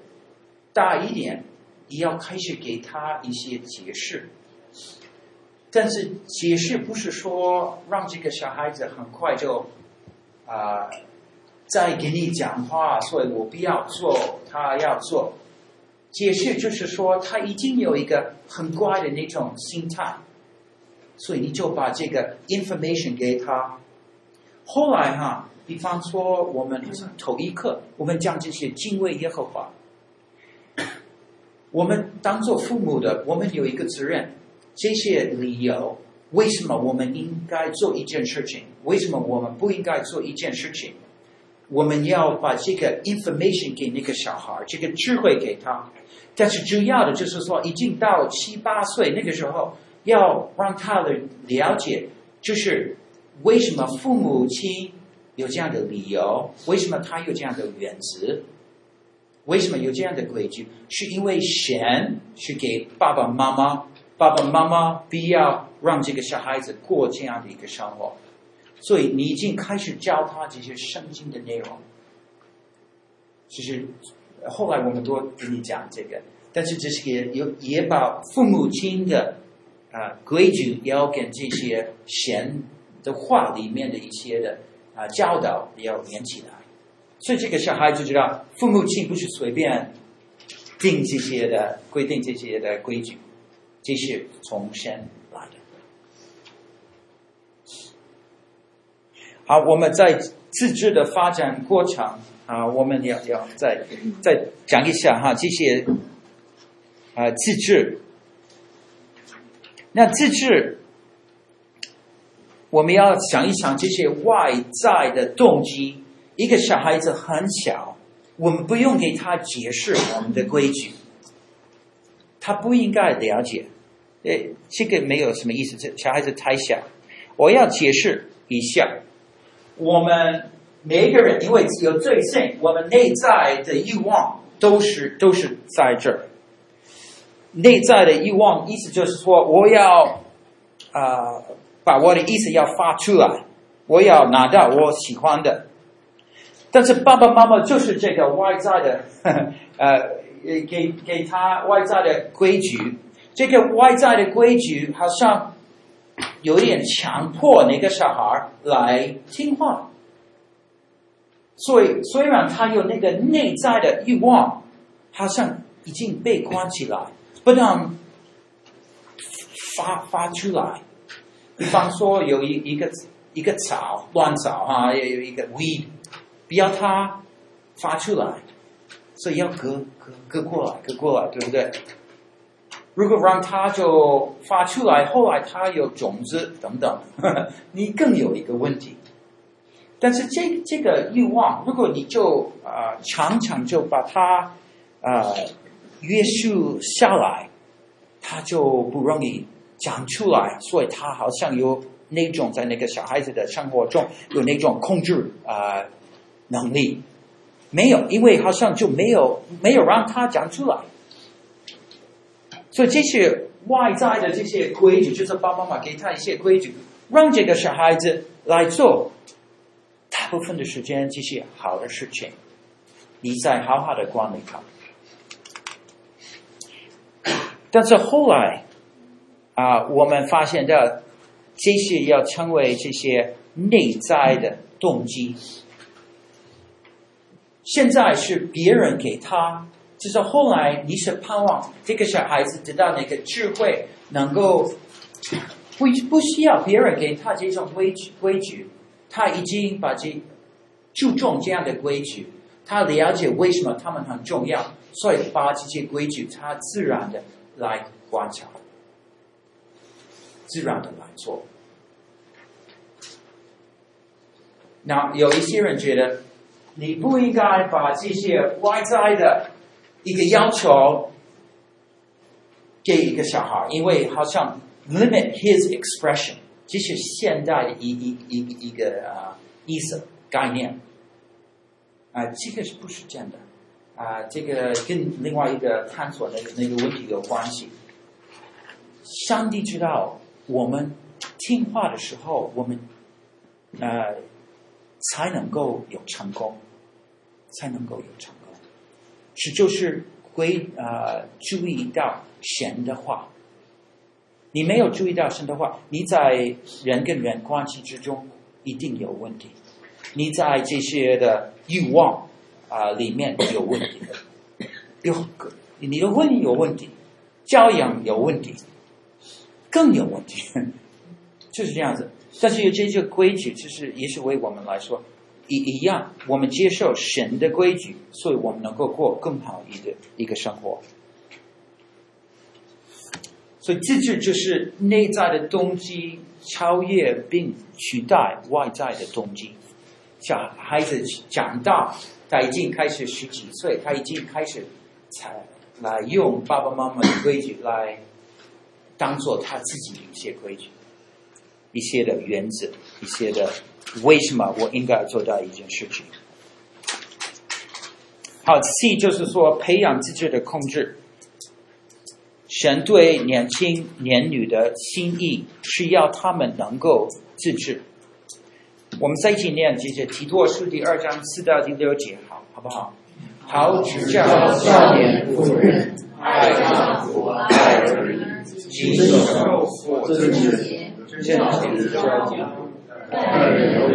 大一点，你要开始给他一些解释。但是解释不是说让这个小孩子很快就啊、呃、再给你讲话，所以我不要做，他要做。解释就是说他已经有一个很乖的那种心态，所以你就把这个 information 给他。后来哈，比方说我们头一课，我们讲这些敬畏耶和华，我们当做父母的，我们有一个责任。这些理由，为什么我们应该做一件事情？为什么我们不应该做一件事情？我们要把这个 information 给那个小孩，这个智慧给他。但是主要的就是说，已经到七八岁那个时候，要让他的了解，就是为什么父母亲有这样的理由？为什么他有这样的原则？为什么有这样的规矩？是因为神是给爸爸妈妈，爸爸妈妈必要让这个小孩子过这样的一个生活，所以你已经开始教他这些圣经的内容。其实后来我们都跟你讲这个，但是这是也有也把父母亲的啊、规矩也要跟这些神的话里面的一些的啊、教导也要连起来，所以这个小孩就知道父母亲不是随便定这些的规定这些的规矩，这是从神来的。好，我们在自治的发展过程。啊，我们要要再再讲一下哈，这些啊自治。那自治，我们要想一想这些外在的动机。一个小孩子很小，我们不用给他解释我们的规矩，他不应该了解。诶，这个没有什么意思，这小孩子太小。我要解释一下，我们。每一个人因为只有罪性，我们内在的欲望都是都是在这儿。内在的欲望意思就是说，我要啊、把我的意思要发出来，我要拿到我喜欢的。但是爸爸妈妈就是这个外在的，呵 呵呃，给给他外在的规矩，这个外在的规矩好像有点强迫那个小孩来听话。所以，虽然他有那个内在的欲望，好像已经被关起来，不能发发出来。比方说，有一一个一个草乱草啊，也有一个 weed，不要它发出来，所以要隔隔隔过来，隔过来，对不对？如果让它就发出来，后来它有种子等等，你更有一个问题。但是这这个欲望，如果你就啊、常常就把它啊、约束下来，它就不容易长出来，所以它好像有那种在那个小孩子的生活中有那种控制啊、能力，没有，因为好像就没有没有让他讲出来，所以这些外在的这些规矩，就是爸爸妈妈给他一些规矩，让这个小孩子来做。大部分的时间，这些好的事情，你再好好的管理他。但是后来啊，我们发现的这些要成为这些内在的动机。现在是别人给他，就是后来你是盼望这个小孩子得到那个智慧，能够不不需要别人给他这种规矩规矩。他已经把这注重这样的规矩，他了解为什么他们很重要，所以把这些规矩他自然的来观察，自然的来做。那有一些人觉得，你不应该把这些外在的一个要求给一个小孩，因为好像 limit his expression。这是现代的一一一一,一个啊意思概念啊，这个是不是真的啊？这个跟另外一个探索的那个问题有关系。上帝知道我们听话的时候，我们呃才能够有成功，才能够有成功。是就是会呃注意到神的话。你没有注意到神的话，你在人跟人关系之中一定有问题。你在这些的欲望啊、里面有问题，有你的婚姻有问题，教养有问题，更有问题，就是这样子。但是有这些规矩，其实也是为我们来说一一样，我们接受神的规矩，所以我们能够过更好一个一个生活。所以自治就是内在的动机超越并取代外在的动机。小孩子长大，他已经开始十几岁，他已经开始才来用爸爸妈妈的规矩来当做他自己的一些规矩、一些的原则、一些的为什么我应该做到一件事情。好，C 就是说培养自己的控制。神对年轻年女的心意是要他们能够自制。我们再一起念这些提多书第二章四到第六节，好，好不好？好，指教少年妇人，爱丈夫，爱儿女，谨守我自己，坚定教养，爱人如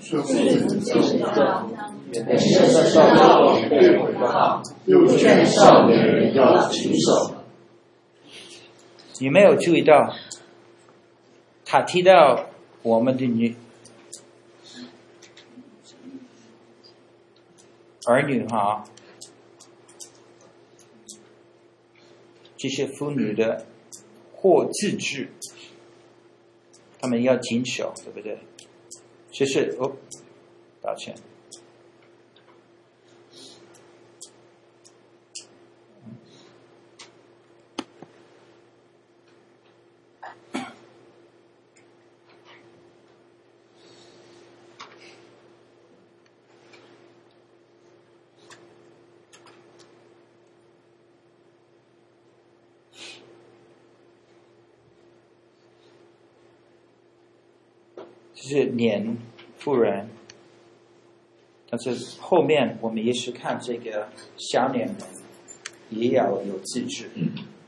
己，顺服丈夫，免得少年被毁谤，又劝少年人要谨守。你没有注意到，他提到我们的女儿女哈，这些妇女的或自制，他们要谨守，对不对？谢谢哦，抱歉。是年富人，但是后面我们也是看这个小年人也要有自制，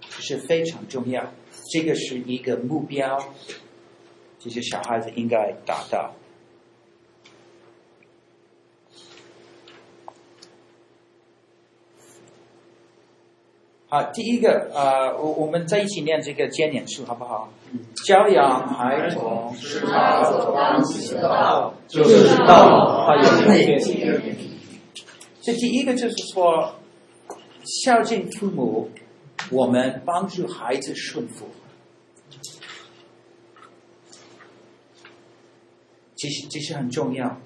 这是非常重要。这个是一个目标，这些小孩子应该达到。好，第一个，呃，我我们在一起念这个箴言书，好不好？教养孩童，使他走当行的道，就是道，他有辨别力。这第一个就是说，孝敬父母，我们帮助孩子顺服。其实这是很重要，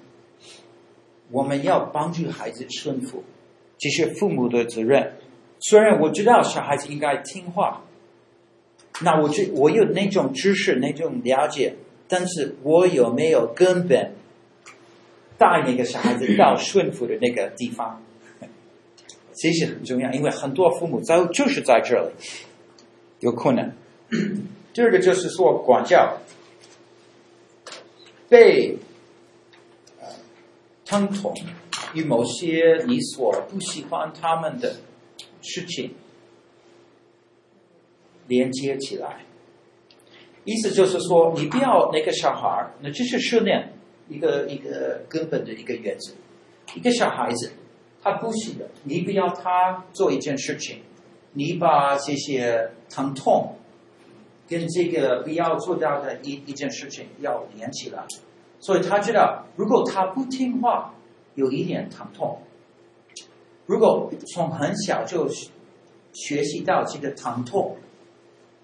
我们要帮助孩子顺服，这是父母的责任。虽然我知道小孩子应该听话，那我这我有那种知识、那种了解，但是我有没有根本带那个小孩子到顺服的那个地方？其实很重要，因为很多父母在就是在这里有困难。第二个就是说管教，被疼痛与某些你所不喜欢他们的。事情连接起来，意思就是说，你不要那个小孩，那这是训练一个一个根本的一个原则。一个小孩子，他不行的，你不要他做一件事情，你把这些疼痛跟这个不要做到的一一件事情要连起来，所以他知道，如果他不听话，有一点疼痛。如果从很小就学习到这个疼痛，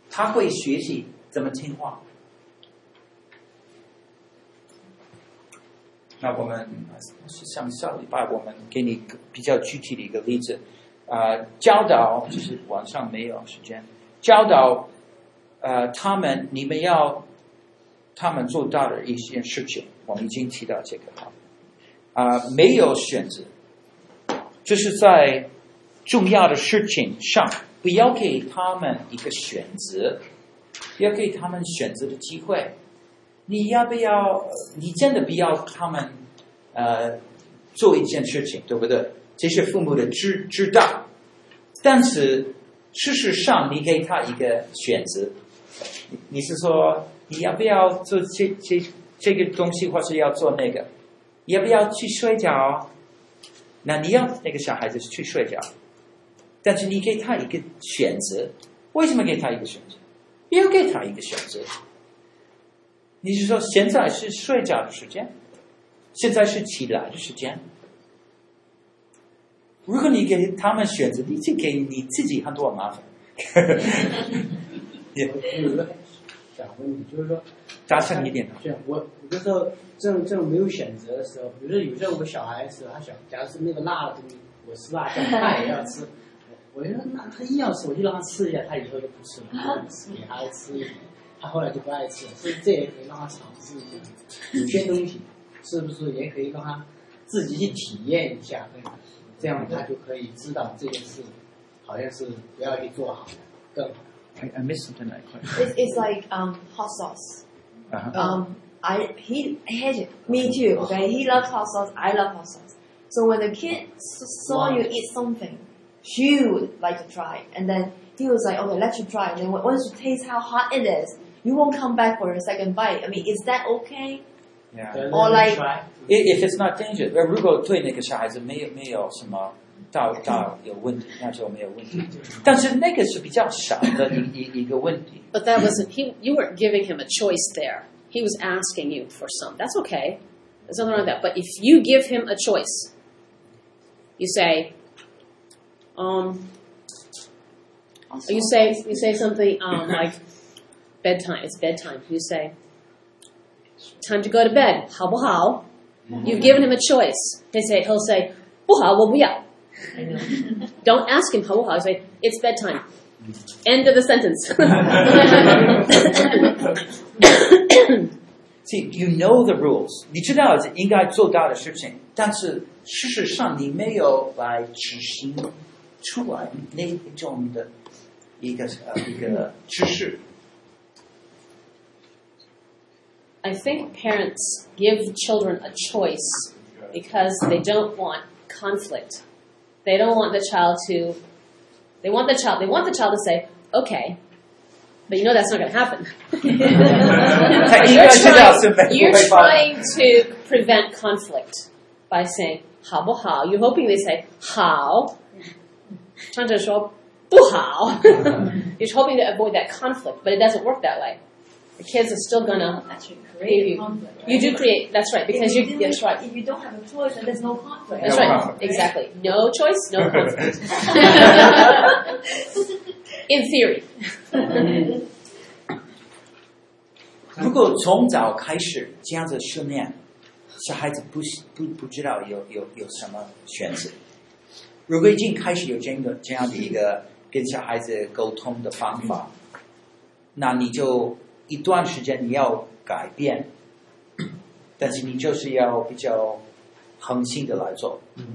他会学习怎么听话。那我们是像上礼拜我们给你比较具体的一个例子，啊、教导就是晚上没有时间教导，呃，他们你们要他们做到的一些事情，我们已经提到这个哈，啊、没有选择。就是在重要的事情上，不要给他们一个选择，要给他们选择的机会。你要不要？你真的不要他们呃做一件事情，对不对？这是父母的知知道，但是事实上，你给他一个选择。你是说你要不要做这这这个东西，或是要做那个？要不要去睡觉？那你要那个小孩子去睡觉，但是你给他一个选择，为什么给他一个选择？不要给他一个选择。你是说现在是睡觉的时间，现在是起来的时间？如果你给他们选择，你就给你自己很多麻烦。想问你，就是说，扎深一点。我有的时候这种这种没有选择的时候，比如说有时候我小孩子他想，假如是那个辣的东西，我吃辣酱，他也要吃，我觉得那他硬要吃，我就让他吃一下，他以后就不吃了，给他吃一点，他后来就不爱吃了，所以这也可以让他尝试一下，有些东西是不是也可以让他自己去体验一下？这样他就可以知道这件事好像是不要去做好，更好。I, I missed something like It's, it's like um, hot sauce. uh-huh. Um, I he hates it. Me too. Okay, he loves hot sauce. I love hot sauce. So when the kid s- saw you eat something, he would like to try, and then he was like, "Okay, let you try." And then when- once you taste how hot it is, you won't come back for a second bite. I mean, is that okay? yeah. Or like- If if it's not dangerous，呃如果对那个小孩子没有没有什么 到到有问题，那就没有问题。但是那个是比较少的一一一个问题。 But that wasn't he. You weren't giving him a choice there. He was asking you for some. That's okay. There's nothing wrong with that. But if you give him a choice, you say, um, you say you say something um, like bedtime. It's bedtime. You say, time to go to bed. 好不好? You've given him a choice. He say he'll say 不好，我不要. Don't ask him 好不好. Say it's bedtime. End of the sentence. See, you know the rules，你知道应该做到的事情，但是事实上你没有来执行出来那种的一个呃一个知识。 I think parents give children a choice because they don't want conflict. They don't want the child to, they want the child, they want the child to say, okay, but you know that's not going to happen. you're, trying, you're trying, to prevent conflict by saying, how how? You're hoping they say, how? You're hoping to avoid that conflict, but it doesn't work that way The kids are still gonna Actually, give create you. conflict. You do create. That's right because if you. you didn't- That's right. If you don't have a choice, then there's no conflict. That's No right. conflict. Exactly. No choice, no conflict. In theory. 如果从早开始这样子训练，小孩子不不不知道有有有什么选择。如果已经开始有这个这样的一个跟小孩子沟通的方法，那你就 一段时间你要改变，但是你就是要比较恒心的来做。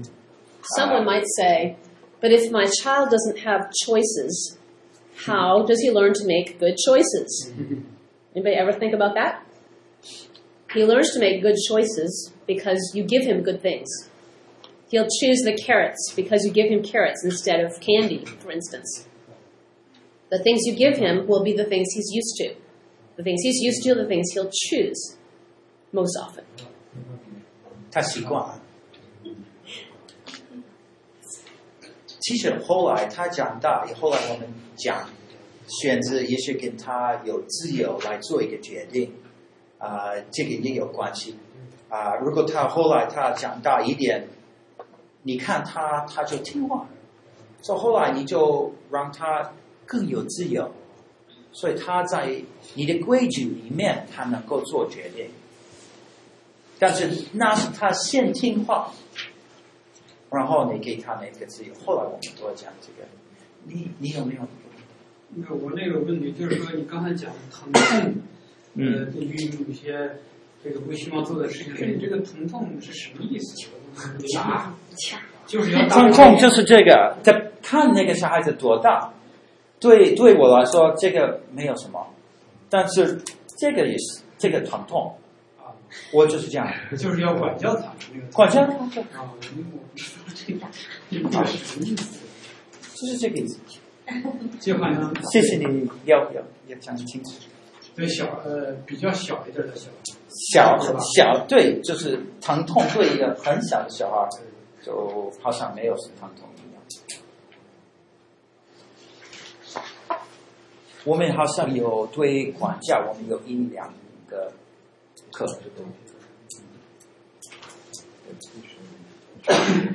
Someone might say, but if my child doesn't have choices, how does he learn to make good choices? Anybody ever think about that? He learns to make good choices because you give him good things. He'll choose the carrots because you give him carrots instead of candy, for instance. The things you give him will be the things he's used to. The things he's used to, the things he'll choose most often. 他习惯了。其实后来他长大，后来我们讲选择也是跟他有自由来做一个决定，啊、这个也有关系。啊、如果他后来他长大一点，你看他他就听话，所以后来你就让他更有自由，所以他在你的规矩里面，他能够做决定。但是那是他先听话，然后你给他那个自由。后来我们都会讲这个，你你有没有？那我那个问题就是说，你刚才讲的疼痛，呃，对于有些这个不希望做的事情，这里这个疼痛是什么意思？打，就是要疼痛就是这个，他看那个小孩子多大，对对我来说这个没有什么，但是这个也是这个疼痛，啊，我就是这样，就是要管教他那个管教啊，我我不知道这个这个什么意思，就是这个意思。就好像谢谢你要要要讲清楚。对小呃比较小一点的小孩，小小对，就是疼痛对一个很小的小孩，就好像没有什么疼痛一样。我们好像有对管教，我们有一两个课。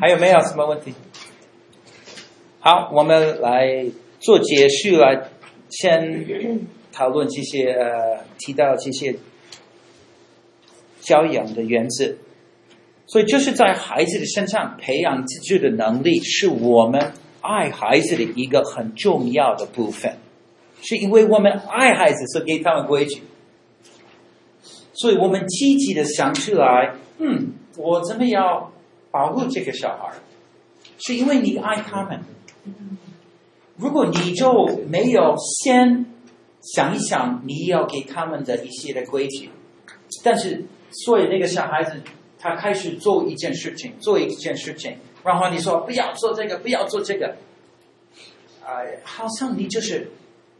还有没有什么问题？好，我们来做结束，来先讨论这些呃，提到这些教养的原则。所以，就是在孩子的身上培养自制的能力，是我们爱孩子的一个很重要的部分。是因为我们爱孩子，是给他们规矩。所以我们积极的想出来，嗯，我怎么样保护这个小孩？是因为你爱他们。如果你就没有先想一想你要给他们的一些的规矩，但是所以那个小孩子他开始做一件事情，做一件事情，然后你说不要做这个，不要做这个，哎、好像你就是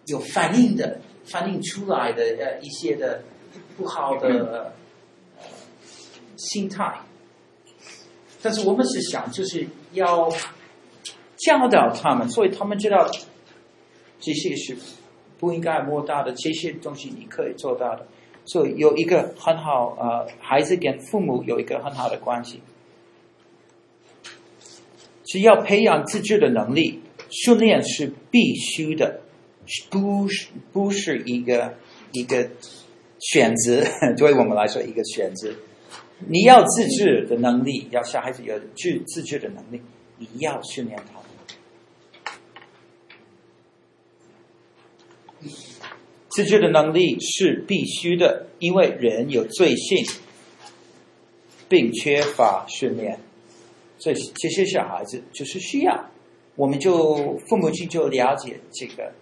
有反应的，反应出来的呃一些的不好的、呃、心态，但是我们是想就是要。教导他们，所以他们知道这些是不应该摸到的，这些东西你可以做到的。所以有一个很好，呃，孩子跟父母有一个很好的关系，只要培养自制的能力，训练是必须的，不是不是一个一个选择，对我们来说一个选择。你要自制的能力，要小孩子有自自制的能力，你要训练他。自制的能力是必须的，因为人有罪性，并缺乏训练。所以这些小孩子就是需要，我们就父母亲就了解这个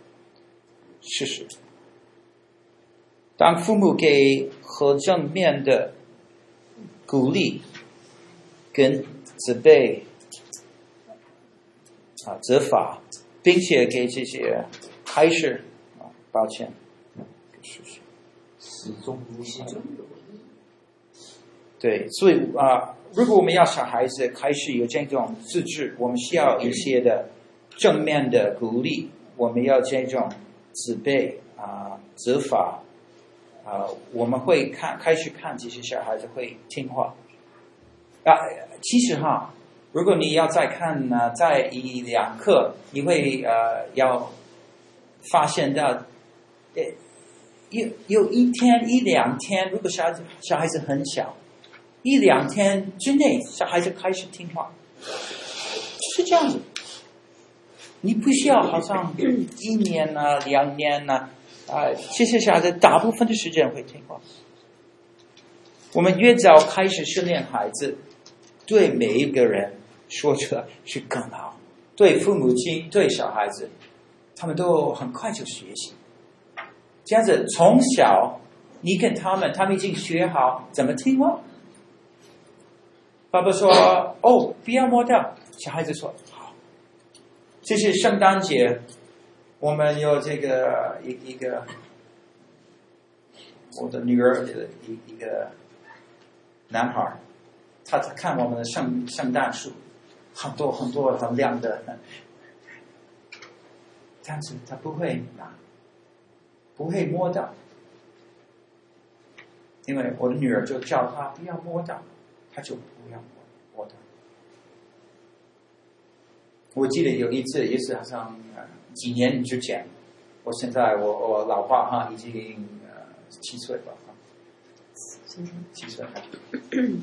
事实。当父母给和正面的鼓励跟责备啊责罚，并且给这些开始啊抱歉。事实始终如一。对，所以啊、如果我们要小孩子开始有这种自制，我们需要一些的正面的鼓励，我们要这种责备啊、责罚啊，我们会看开始看这些小孩子会听话啊。其实哈，如果你要再看呢，再一两课，你会呃要发现到，诶。有有一天一两天，如果小孩子小孩子很小，一两天之内，小孩子开始听话，是这样子。你不需要好像一年呢、啊、两年呢，啊，这些小孩子大部分的时间会听话。我们越早开始训练孩子，对每一个人说出来是更好，对父母亲、对小孩子，他们都很快就学习。这样子，从小你跟他们，他们已经学好怎么听话。爸爸说：“哦，不要摸掉。”小孩子说：“”这是圣诞节，我们有这个一一个我的女儿的一一个男孩，他在看我们的圣圣诞树，很多很多很亮的，但是他不会拿。不会摸到，因为我的女儿就叫他不要摸到，他就不要摸摸到。我记得有一次，也是好像几年之前，我现在我我老爸哈已经呃七岁了哈，七岁。了，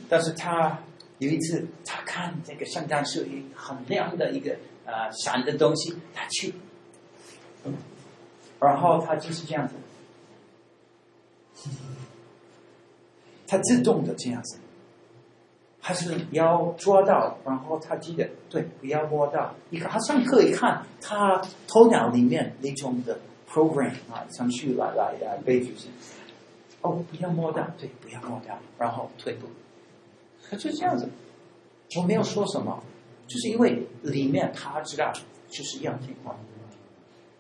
但是他有一次他看这个圣诞树一很亮的一个呃闪的东西，他去。然后他就是这样子，他自动的这样子，还是要抓到，然后他记得对，不要摸到。你看，他上课一看，他头脑里面那种的 program 啊，程序来来来背就是，哦，不要摸到，对，不要摸到，然后退步。他就这样子，我没有说什么，就是因为里面他知道就是要听话。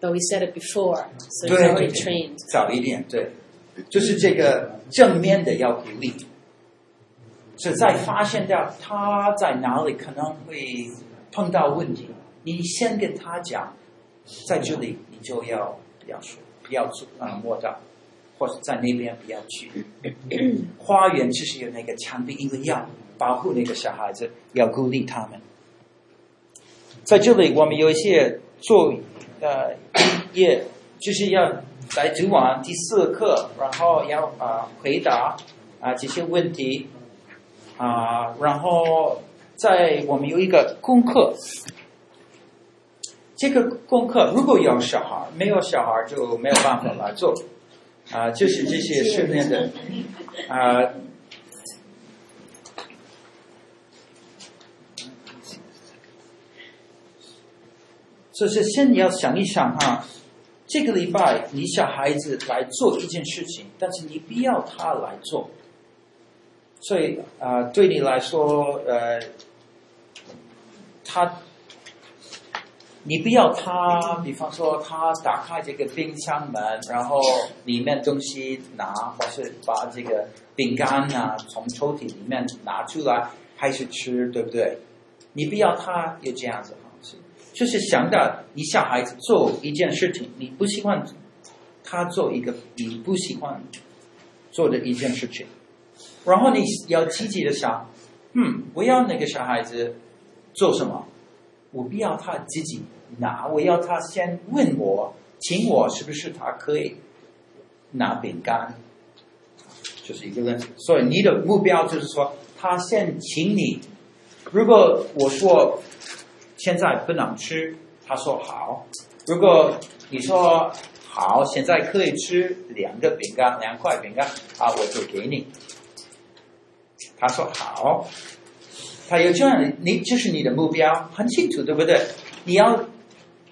But we said it before, so already trained. 早一点，对，就是这个正面的要鼓励，是在发现到他在哪里可能会碰到问题，你先跟他讲，在这里你就要不要说，不要做啊摸到，或者在那边不要去。花园就是有那个墙壁，因为要保护那个小孩子，要鼓励他们。在这里，我们有一些做。呃，也就是要来读完第四课，然后要啊、呃、回答啊、呃、这些问题啊、然后在我们有一个功课，这个功课如果有小孩，没有小孩就没有办法来做啊、就是这些训练的啊。就是，先你要想一想哈，这个礼拜你小孩子来做一件事情，但是你不要他来做。所以啊、对你来说，呃，他，你不要他，比方说他打开这个冰箱门，然后里面东西拿，或是把这个饼干啊从抽屉里面拿出来开始吃，对不对？你不要他有这样子方式。就是想到你小孩子做一件事情，你不喜欢他做一个你不喜欢做的一件事情，然后你要积极的想，嗯，我要那个小孩子做什么？我不要他自己拿，我要他先问我，请我是不是他可以拿饼干？就是一个问题。所以你的目标就是说，他先请你。如果我说。现在不能吃，他说好。如果你说好，现在可以吃两个饼干，两块饼干，啊，我就给你。他说好，他有这样，你这是你的目标，很清楚，对不对？你要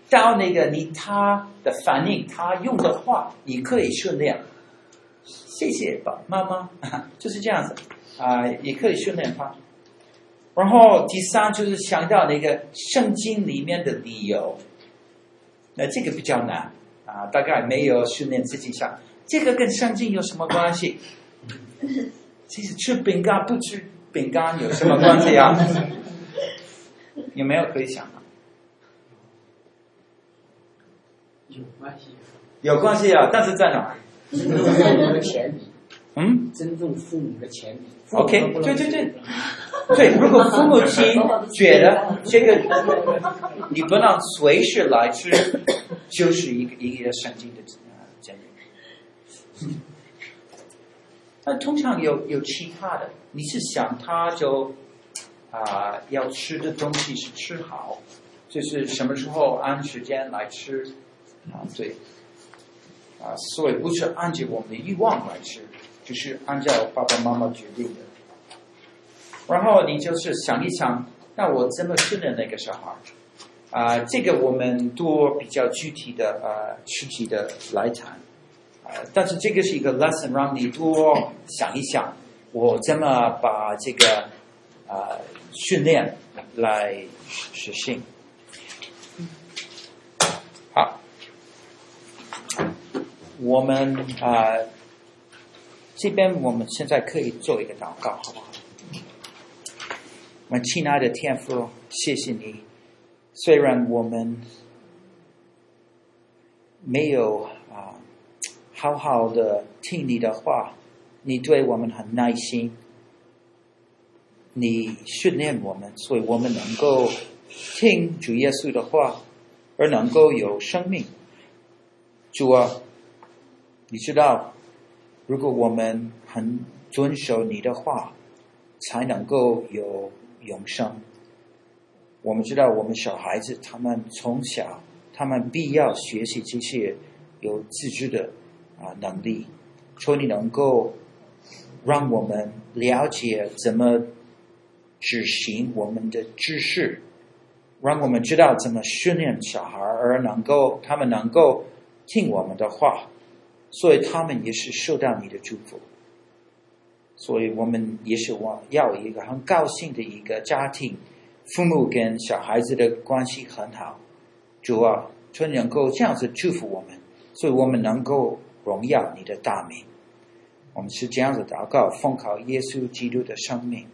到那个你他的反应，他用的话，你可以训练。谢谢爸爸妈妈，就是这样子啊，也可以训练他。然后第三就是想到那个圣经里面的理由，那这个比较难啊，大概没有训练自己想，这个跟圣经有什么关系？其实吃饼干不吃饼干有什么关系啊？有没有可以想的？有关系，有关系啊，但是在哪？父母的权利嗯，尊重父母的权利。OK，对对对。对，如果父母亲觉得这个你不能随时来吃，就是一个一个圣经的建议。那通常有有其他的，你是想他就啊、要吃的东西是吃好，就是什么时候按时间来吃啊？对，啊，所以不是按照我们的欲望来吃，就是按照爸爸妈妈决定的。然后你就是想一想，那我怎么训练那个小孩？啊、这个我们多比较具体的呃实体的来谈。呃，但是这个是一个 lesson，让你多想一想，我怎么把这个啊、呃、训练来实行。好，我们啊、这边我们现在可以做一个祷告，好不好？我们亲爱的天父，谢谢你。虽然我们没有好好的听你的话，你对我们很耐心，你训练我们，所以我们能够听主耶稣的话，而能够有生命。主啊，你知道，如果我们很遵守你的话，才能够有。永生，我们知道，我们小孩子他们从小，他们必要学习这些有自知的啊能力，所以你能够让我们了解怎么执行我们的知识，让我们知道怎么训练小孩，而能够他们能够听我们的话，所以他们也是受到你的祝福。所以我们也是我要一个很高兴的一个家庭，父母跟小孩子的关系很好，主啊，就能够这样子祝福我们，所以我们能够荣耀你的大名。我们是这样子祷告，奉靠耶稣基督的生命。